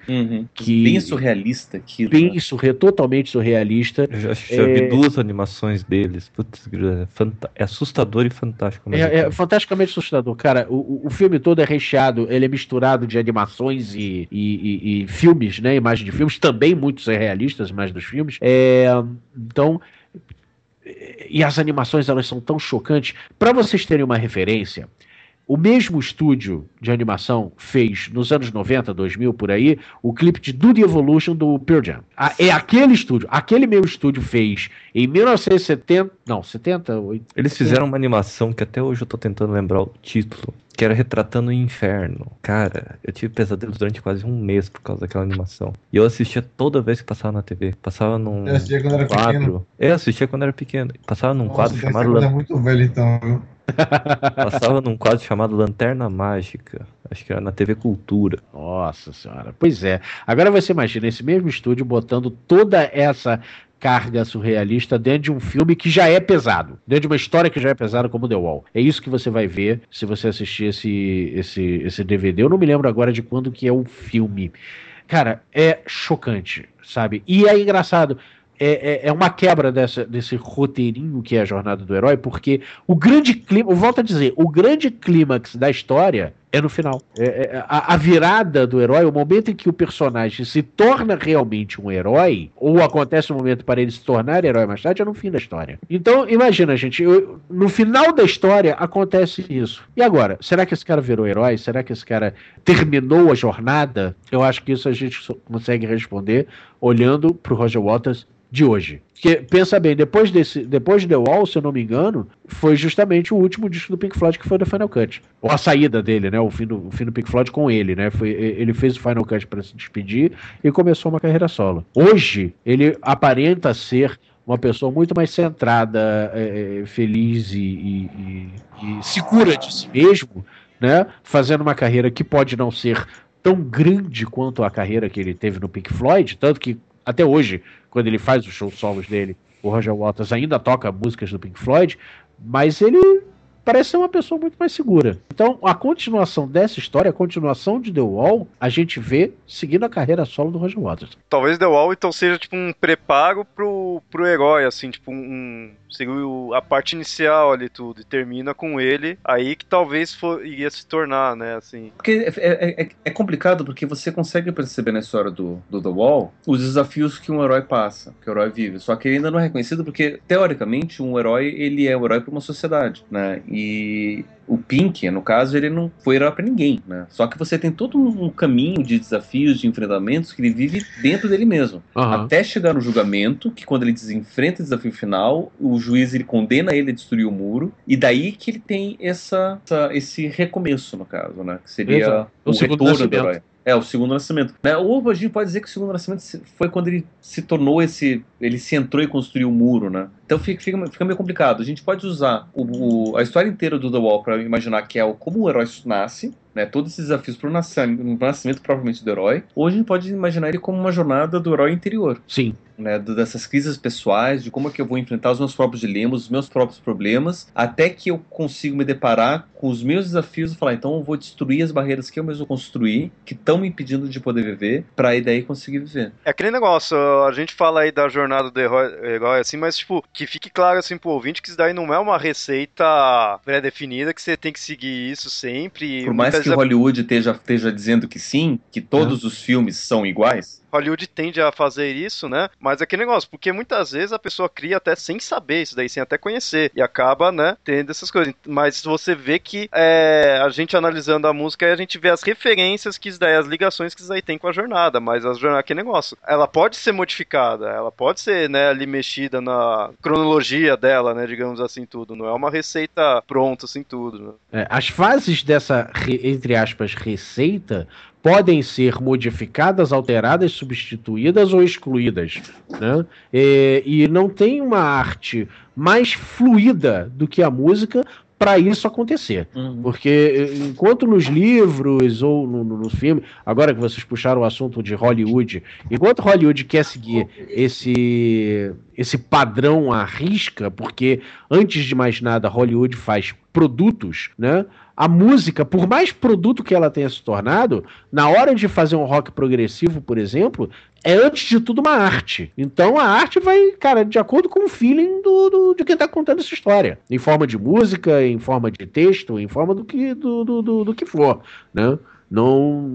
Speaker 5: que
Speaker 4: Bem surrealista aquilo.
Speaker 5: bem
Speaker 4: né?
Speaker 5: surre, totalmente surrealista,
Speaker 3: Eu já, já
Speaker 5: É.
Speaker 3: vi duas animações deles. Putz, é, fanta- é assustador e fantástico.
Speaker 5: É, é fantasticamente assustador. Cara, o, o- filme todo é recheado, ele é misturado de animações e, e- e- e filmes, né? Imagem de filmes, também muitos é realistas, imagens dos filmes. É, então. E as animações elas são tão chocantes. Para vocês terem uma referência, o mesmo estúdio de animação fez nos anos 90, 2000 por aí, o clipe de Do The Evolution do Pearl Jam. Ah, é aquele estúdio, aquele mesmo estúdio fez em 1970, não, 70, 80,
Speaker 3: Eles fizeram uma animação que até hoje eu tô tentando lembrar o título. Que era Retratando o Inferno. Cara, eu tive pesadelos durante quase um mês por causa daquela animação. E eu assistia toda vez que passava na TV. Passava num
Speaker 2: Eu assistia quando era
Speaker 3: quadro.
Speaker 2: pequeno.
Speaker 3: É, eu assistia quando era pequeno. Passava num
Speaker 2: Nossa,
Speaker 3: quadro chamado
Speaker 2: coisa
Speaker 3: Lan-
Speaker 2: muito velho então, viu?
Speaker 3: Passava num quadro chamado Lanterna Mágica. Acho que era na TV Cultura.
Speaker 5: Nossa senhora. Pois é. Agora você imagina esse mesmo estúdio botando toda essa carga surrealista dentro de um filme que já é pesado, dentro de uma história que já é pesada como The Wall. É isso que você vai ver se você assistir esse, esse, esse DVD. Eu não me lembro agora de quando que é o filme. Cara, é chocante, sabe? E é engraçado. É, é, é uma quebra dessa, desse roteirinho que é a jornada do herói, porque o grande clima, volto a dizer, o grande clímax da história é no final. É- é- a, a virada do herói, o momento em que o personagem se torna realmente um herói, ou acontece um momento para ele se tornar herói mais tarde, é no fim da história. Então, imagina, gente, eu- no final da história acontece isso. E agora? Será que esse cara virou herói? Será que esse cara terminou a jornada? Eu acho que isso a gente consegue responder olhando pro Roger Waters de hoje. Porque, pensa bem, depois, desse, depois de The Wall, se eu não me engano, foi justamente o último disco do Pink Floyd que foi do Final Cut. Ou a saída dele, né? O fim do, o fim do Pink Floyd com ele, né? Foi, ele fez o Final Cut para se despedir e começou uma carreira solo. Hoje, ele aparenta ser uma pessoa muito mais centrada, é, é, feliz e, e- e- e segura de si mesmo, né? Fazendo uma carreira que pode não ser tão grande quanto a carreira que ele teve no Pink Floyd, tanto que até hoje, quando ele faz os shows solos dele, o Roger Waters ainda toca músicas do Pink Floyd, mas ele parece ser uma pessoa muito mais segura. Então, a continuação dessa história, a continuação de The Wall, a gente vê seguindo a carreira solo do Roger Waters.
Speaker 1: Talvez The Wall então seja tipo um preparo pro, pro herói, assim, tipo um. O- a parte inicial ali tudo, e termina com ele, aí que talvez for, iria se tornar, né, assim.
Speaker 4: Porque é, é- é- é complicado porque você consegue perceber na história do, do The Wall os desafios que um herói passa, que o herói vive. Só que ele ainda não é reconhecido porque, teoricamente, um herói ele é um herói para uma sociedade, né? E o Pink, no caso, ele não foi herói para ninguém, né? Só que você tem todo um caminho de desafios, de enfrentamentos que ele vive dentro dele mesmo.
Speaker 5: Aham.
Speaker 4: Até chegar no julgamento, que quando ele desenfrenta o desafio final, o juiz ele condena ele a destruir o muro, e daí que ele tem essa, essa- esse recomeço, no caso, né? Que seria
Speaker 5: Exato. O
Speaker 4: o,
Speaker 5: segundo
Speaker 4: retorno do
Speaker 5: nascimento.
Speaker 4: herói. É, o segundo nascimento. Né? Ou a gente pode dizer que o segundo nascimento foi quando ele se tornou esse. Ele se entrou e construiu o muro, né? Então fica, fica, fica meio complicado. A gente pode usar o- o- a história inteira do The Wall para imaginar que é o, como o herói nasce, né? Todos esses desafios para o nascimento, pro nascimento propriamente do herói. Ou a gente pode imaginar ele como uma jornada do herói interior
Speaker 5: Sim.
Speaker 4: né, dessas crises pessoais, de como é que eu vou enfrentar os meus próprios dilemas, os meus próprios problemas, até que eu consigo me deparar com os meus desafios e falar, então eu vou destruir as barreiras que eu mesmo construí, que estão me impedindo de poder viver, para aí daí conseguir viver.
Speaker 1: É aquele negócio, a gente fala aí da jornada do herói, herói, assim, mas, tipo, que fique claro, assim, pro ouvinte que isso daí não é uma receita pré-definida, que você tem que seguir isso sempre.
Speaker 4: Por mais que Hollywood esteja, esteja dizendo que sim, que todos os filmes são iguais,
Speaker 1: Hollywood tende a fazer isso, né? Mas é aquele negócio, porque muitas vezes a pessoa cria até sem saber isso daí, sem até conhecer, e acaba, né, tendo essas coisas. Mas você vê que é, a gente analisando a música, a gente vê as referências que isso daí, as ligações que isso daí tem com a jornada, mas a jornada, aquele negócio, ela pode ser modificada, ela pode ser, né, ali mexida na cronologia dela, né, digamos assim, tudo. Não é uma receita pronta, assim, tudo, né?
Speaker 5: É, as fases dessa, re- entre aspas, receita podem ser modificadas, alteradas, substituídas ou excluídas. Né? É, e não tem uma arte mais fluida do que a música para isso acontecer. Porque eh, enquanto nos livros ou no, no, no filme, agora que vocês puxaram o assunto de Hollywood, enquanto Hollywood quer seguir esse, esse padrão à risca, porque antes de mais nada Hollywood faz produtos, né? A música, por mais produto que ela tenha se tornado, na hora de fazer um rock progressivo, por exemplo, é antes de tudo uma arte. Então a arte vai, cara, de acordo com o feeling do, do- de quem tá contando essa história. Em forma de música, em forma de texto, em forma do que, do, do, do, do que for, né? Não,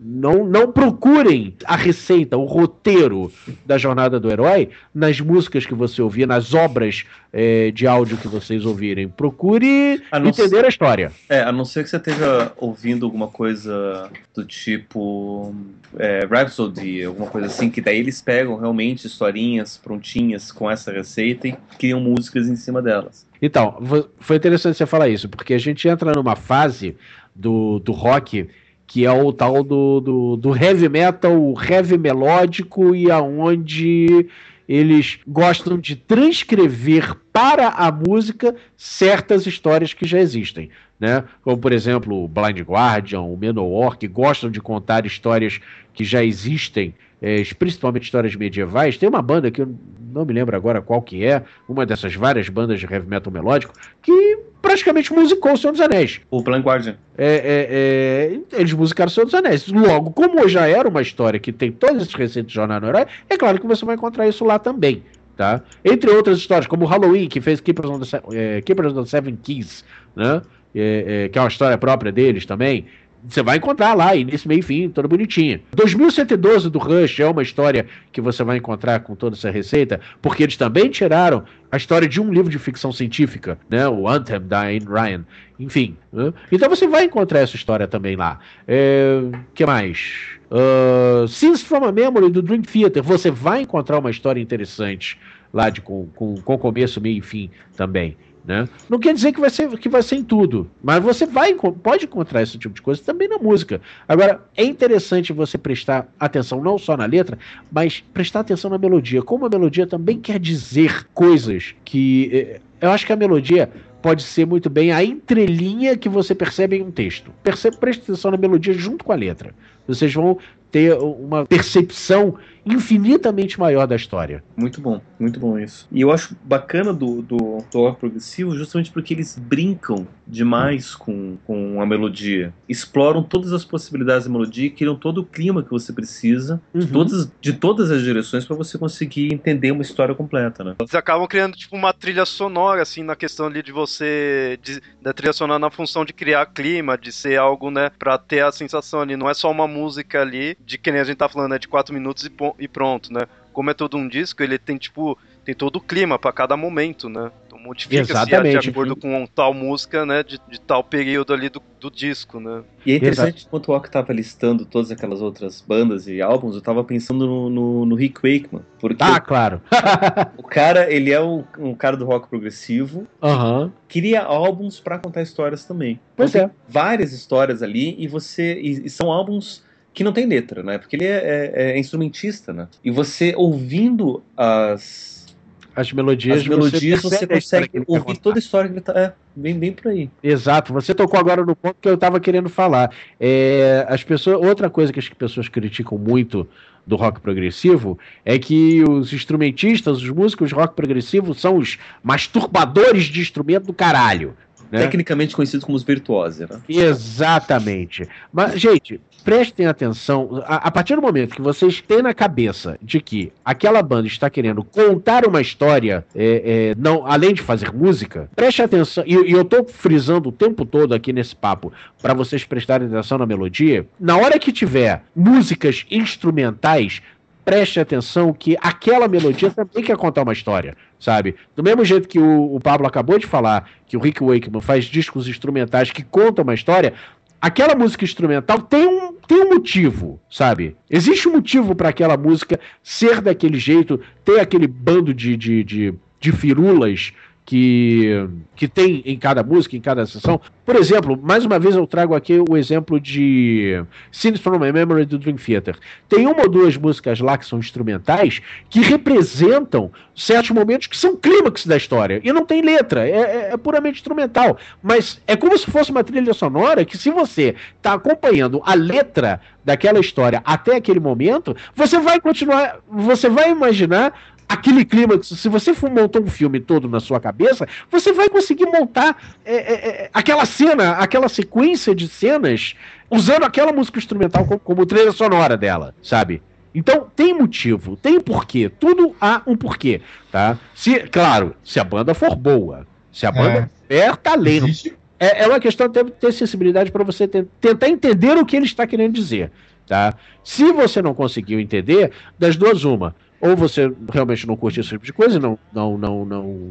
Speaker 5: não, não procurem a receita, o roteiro da jornada do herói nas músicas que você ouvir, nas obras eh, de áudio que vocês ouvirem. Procure
Speaker 4: A
Speaker 5: entender a história.
Speaker 4: É, a não ser que você esteja ouvindo alguma coisa do tipo é, Rhapsody, alguma coisa assim, que daí eles pegam realmente historinhas prontinhas com essa receita e criam músicas em cima delas.
Speaker 5: Então, foi interessante você falar isso, porque a gente entra numa fase do, do rock que é o tal do, do, do heavy metal, o heavy melódico, e aonde eles gostam de transcrever para a música certas histórias que já existem. Né? Como, por exemplo, o Blind Guardian, o Manowar, que gostam de contar histórias que já existem, eh, principalmente histórias medievais. Tem uma banda que eu não me lembro agora qual que é, uma dessas várias bandas de heavy metal melódico, que praticamente musicou o Senhor dos Anéis.
Speaker 4: O Blind Guardian.
Speaker 5: É, é, é, eles musicaram o Senhor dos Anéis. Logo, como já era uma história que tem todos esses receitos de Jornada no Herói, é claro que você vai encontrar isso lá também. Tá? Entre outras histórias, como Halloween, que fez Keepers of the, é, Keepers of the Seven Keys, né? É, é, que é uma história própria deles também. Você vai encontrar lá, início, meio e fim, toda bonitinha. 2112 do Rush é uma história que você vai encontrar com toda essa receita, porque eles também tiraram a história de um livro de ficção científica, né? O Anthem, da Ayn Ryan. Enfim. né? Então você vai encontrar essa história também lá. É, que mais? Uh, from a Memory, do Dream Theater. Você vai encontrar uma história interessante lá de, com, com, com começo, meio e fim também. Né? Não quer dizer que vai, ser, que vai ser em tudo, mas você vai pode encontrar esse tipo de coisa também na música. Agora, é interessante você prestar atenção não só na letra, mas prestar atenção na melodia. Como a melodia também quer dizer coisas que. eh, Eu acho que a melodia pode ser muito bem a entrelinha que você percebe em um texto. Perce, preste atenção na melodia junto com a letra. Vocês vão ter uma percepção infinitamente maior da história.
Speaker 4: Muito bom, muito bom isso. E eu acho bacana do, do, do rock progressivo justamente porque eles brincam demais com, com a melodia. Exploram todas as possibilidades da melodia e criam todo o clima que você precisa de,
Speaker 5: Uhum.
Speaker 4: todas, de todas as direções para você conseguir entender uma história completa, né?
Speaker 1: Eles acabam criando, tipo, uma trilha sonora, assim, na questão ali de você. de- da trilha sonora na função de criar clima, de ser algo, né, pra ter a sensação ali. Não é só uma música ali, de que nem a gente tá falando, né, de quatro minutos e, pon- e pronto, né? Como é todo um disco, ele tem, tipo, tem todo o clima pra cada momento, né? Então modifica-se
Speaker 5: Exatamente.
Speaker 1: de acordo com tal música, né, de, de tal período ali do, do disco, né?
Speaker 4: E é interessante, enquanto o Rock tava listando todas aquelas outras bandas e álbuns, eu tava pensando no, no, no Rick Wakeman. Porque
Speaker 5: Ah, claro. [LAUGHS]
Speaker 4: o cara, ele é um, um cara do rock progressivo,
Speaker 5: Aham.
Speaker 4: cria álbuns pra contar histórias também.
Speaker 5: Pois
Speaker 4: Então,
Speaker 5: é.
Speaker 4: tem várias histórias ali e você e, e são álbuns que não tem letra, né? Porque ele é, é- é instrumentista, né? E você ouvindo as,
Speaker 5: As melodias,
Speaker 4: as melodias, você,
Speaker 5: história
Speaker 4: consegue ouvir
Speaker 5: contar.
Speaker 4: toda a história que ele tá. É, bem, bem por aí.
Speaker 5: Exato, você tocou agora no ponto que eu estava querendo falar. É, as pessoas, outra coisa que as pessoas criticam muito do rock progressivo é que os instrumentistas, os músicos rock progressivo são os masturbadores de instrumento do caralho. Né?
Speaker 4: Tecnicamente conhecidos como os virtuosos, né?
Speaker 5: Exatamente. Mas, gente, prestem atenção. A, a partir do momento que vocês têm na cabeça de que aquela banda está querendo contar uma história, é, é, não, além de fazer música, preste atenção. E, e eu tô frisando o tempo todo aqui nesse papo para vocês prestarem atenção na melodia. Na hora que tiver músicas instrumentais, preste atenção que aquela melodia também quer contar uma história, sabe? Do mesmo jeito que o, o Pablo acabou de falar, que o Rick Wakeman faz discos instrumentais que contam uma história, aquela música instrumental tem um, tem um motivo, sabe? Existe um motivo para aquela música ser daquele jeito, ter aquele bando de, de, de, de firulas que, que tem em cada música, em cada sessão. Por exemplo, mais uma vez eu trago aqui o exemplo de Scenes from My Memory do Dream Theater. Tem uma ou duas músicas lá que são instrumentais que representam certos momentos que são clímax da história. E não tem letra, é, é- é puramente instrumental. Mas é como se fosse uma trilha sonora que, se você está acompanhando a letra daquela história até aquele momento, você vai continuar, você vai imaginar aquele clímax. Se você for montar um filme todo na sua cabeça, você vai conseguir montar é, é, é, aquela cena, aquela sequência de cenas usando aquela música instrumental como, como trilha sonora dela, sabe? Então tem motivo, tem porquê, tudo há um porquê, tá? Se, claro, se a banda for boa, se a banda tiver talento,
Speaker 2: Existe
Speaker 5: é, é uma questão de ter, sensibilidade para você te- tentar entender o que ele está querendo dizer, tá? Se você não conseguiu entender, das duas uma, ou você realmente não curte esse tipo de coisa, não não não não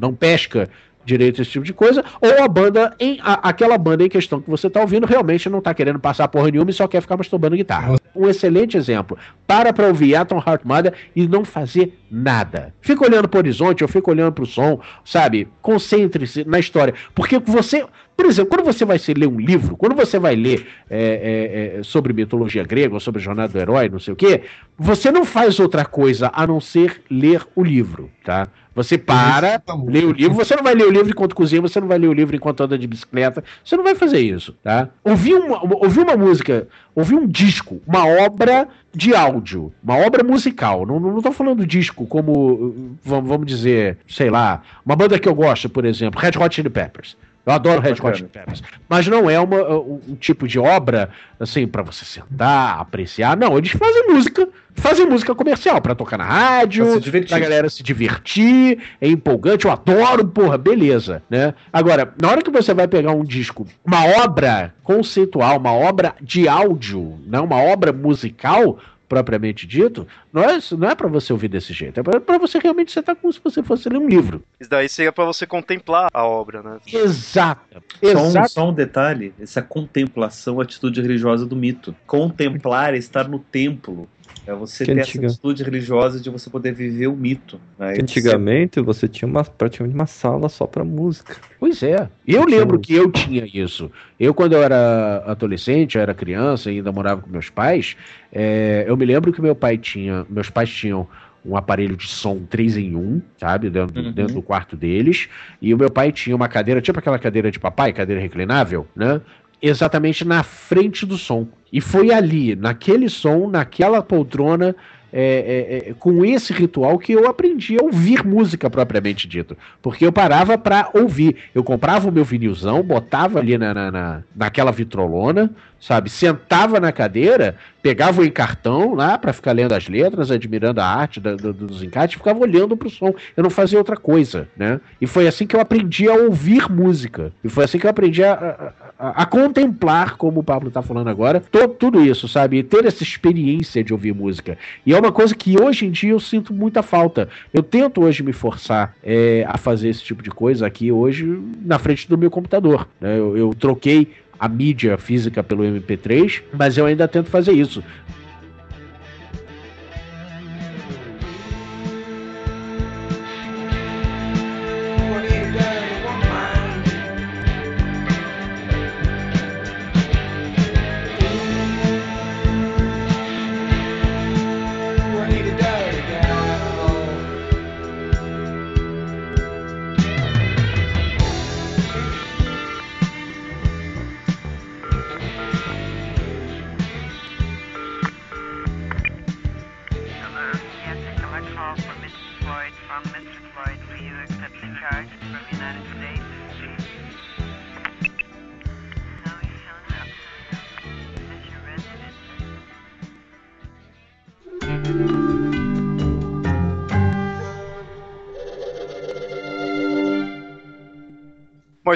Speaker 5: não pesca direito esse tipo de coisa, ou a banda em a- aquela banda em questão que você está ouvindo realmente não está querendo passar porra nenhuma e só quer ficar masturbando guitarra. Um excelente exemplo. Para para ouvir Atom Heart Mother e não fazer nada. Fica olhando para o horizonte, ou fica olhando para o som, sabe? Concentre-se na história. Porque você. Por exemplo, quando você vai ler um livro, quando você vai ler é, é, é, sobre mitologia grega, ou sobre jornada do herói, não sei o quê, você não faz outra coisa a não ser ler o livro, tá? Você para, lê o livro, você não vai ler o livro enquanto cozinha, você não vai ler o livro enquanto anda de bicicleta, você não vai fazer isso, tá? Ouvir uma, ouvir uma música, ouvir um disco, uma obra de áudio, uma obra musical, não, não, não tô falando disco como, vamos dizer, sei lá, uma banda que eu gosto, por exemplo, Red Hot Chili Peppers. Eu adoro Red Hot Peppers. Mas não é uma, um, um tipo de obra, assim, pra você sentar, apreciar. Não, eles fazem música, fazem música comercial pra tocar na rádio,
Speaker 4: Pra
Speaker 5: pra galera se divertir, é empolgante, eu adoro, porra, beleza, né? Agora, na hora que você vai pegar um disco, uma obra conceitual, uma obra de áudio, né, uma obra musical, propriamente dito, não é, não é para você ouvir desse jeito, é pra pra você realmente sentar como se você fosse ler um livro.
Speaker 1: Isso daí seria pra você contemplar a obra, né?
Speaker 5: Exato.
Speaker 4: Só um,
Speaker 5: Exato.
Speaker 4: só um detalhe, essa contemplação, atitude religiosa do mito. Contemplar é estar no templo. É você
Speaker 3: Que
Speaker 4: ter
Speaker 3: antiga.
Speaker 4: essa atitude religiosa de você poder viver o mito. Né?
Speaker 3: Que antigamente você tinha uma, praticamente uma sala só pra música.
Speaker 5: Pois é. Eu lembro que eu tinha isso. Eu, quando eu era adolescente, eu era criança e ainda morava com meus pais, é, eu me lembro que meu pai tinha. Meus pais tinham um aparelho de som 3 em 1, sabe? Dentro,
Speaker 4: Uhum.
Speaker 5: dentro do quarto deles. E o meu pai tinha uma cadeira, tipo aquela cadeira de papai, cadeira reclinável, né? Exatamente na frente do som. E foi ali, naquele som, naquela poltrona, é, é, é, com esse ritual que eu aprendi a ouvir música propriamente dito. Porque eu parava pra ouvir. Eu comprava o meu vinilzão, botava ali na, na, na- naquela vitrolona, sabe? Sentava na cadeira, pegava o encartão lá pra ficar lendo as letras, admirando a arte da- do- dos encartes, ficava olhando pro som. Eu não fazia outra coisa, né? E foi assim que eu aprendi a ouvir música. E foi assim que eu aprendi a, a- a- a contemplar, como o Pablo tá falando agora, to- tudo isso, sabe? E ter essa experiência de ouvir música. E é uma coisa que hoje em dia eu sinto muita falta. Eu tento hoje me forçar é, a fazer esse tipo de coisa aqui hoje na frente do meu computador. né? Eu, eu troquei a mídia física pelo MP3, mas eu ainda tento fazer isso.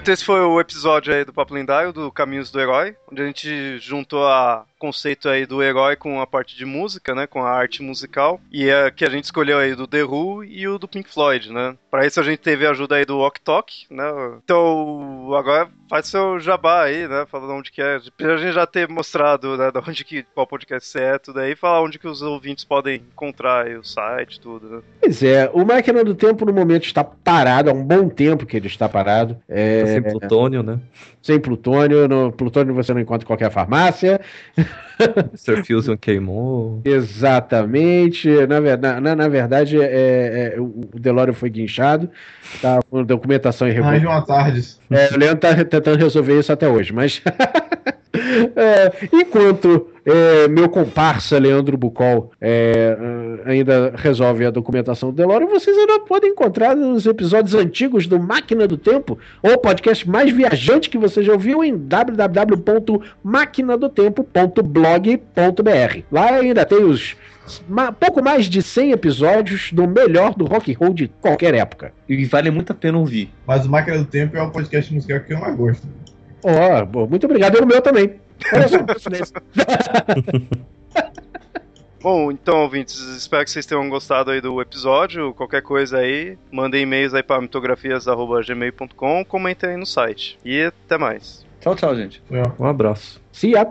Speaker 1: Então esse foi o episódio aí do Papo Lendário, do Caminhos do Herói, onde a gente juntou a conceito aí do herói com a parte de música, né, com a arte musical, e é que a gente escolheu aí do The Who e o do Pink Floyd, né. Pra isso a gente teve a ajuda aí do Ok Tok, né. Então, agora faz seu jabá aí, né, fala de onde que é, pra gente já ter mostrado, né, de onde que, qual podcast é, tudo aí, falar onde que os ouvintes podem encontrar aí o site, tudo, né.
Speaker 5: Pois é, o Máquina do Tempo no momento está parado, há um bom tempo que ele está parado. É,
Speaker 3: Tá sem plutônio, né?
Speaker 5: sem plutônio, no plutônio você não encontra em qualquer farmácia.
Speaker 3: Mr. Fusion queimou.
Speaker 5: Exatamente. Na, na, na- verdade, é, é, o o DeLorean foi guinchado, tá com documentação
Speaker 2: Mais
Speaker 5: irregular.
Speaker 2: de uma tarde.
Speaker 5: É, o Leandro tá tentando resolver isso até hoje, mas. [LAUGHS] É, enquanto é, meu comparsa Leandro Bucol é, ainda resolve a documentação do DeLorean, vocês ainda podem encontrar os episódios antigos do Máquina do Tempo, ou podcast mais viajante que você já ouviu em www.maquinadotempo.blog.br. Lá ainda tem os pouco mais de 100 episódios do melhor do rock and roll de qualquer época.
Speaker 4: E vale muito a pena ouvir.
Speaker 2: Mas o Máquina do Tempo é o podcast musical que eu mais gosto.
Speaker 5: Ó, bom, muito obrigado, é o meu também. [LAUGHS]
Speaker 1: Bom, então, ouvintes, espero que vocês tenham gostado aí do episódio. Qualquer coisa aí, mandem e-mails aí para mitografias.gmail.com, comentem aí no site. E até mais.
Speaker 4: Tchau, tchau, gente.
Speaker 3: Um abraço.
Speaker 5: See ya.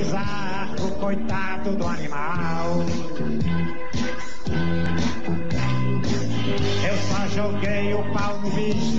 Speaker 6: O coitado do animal. Eu só joguei o pau no bicho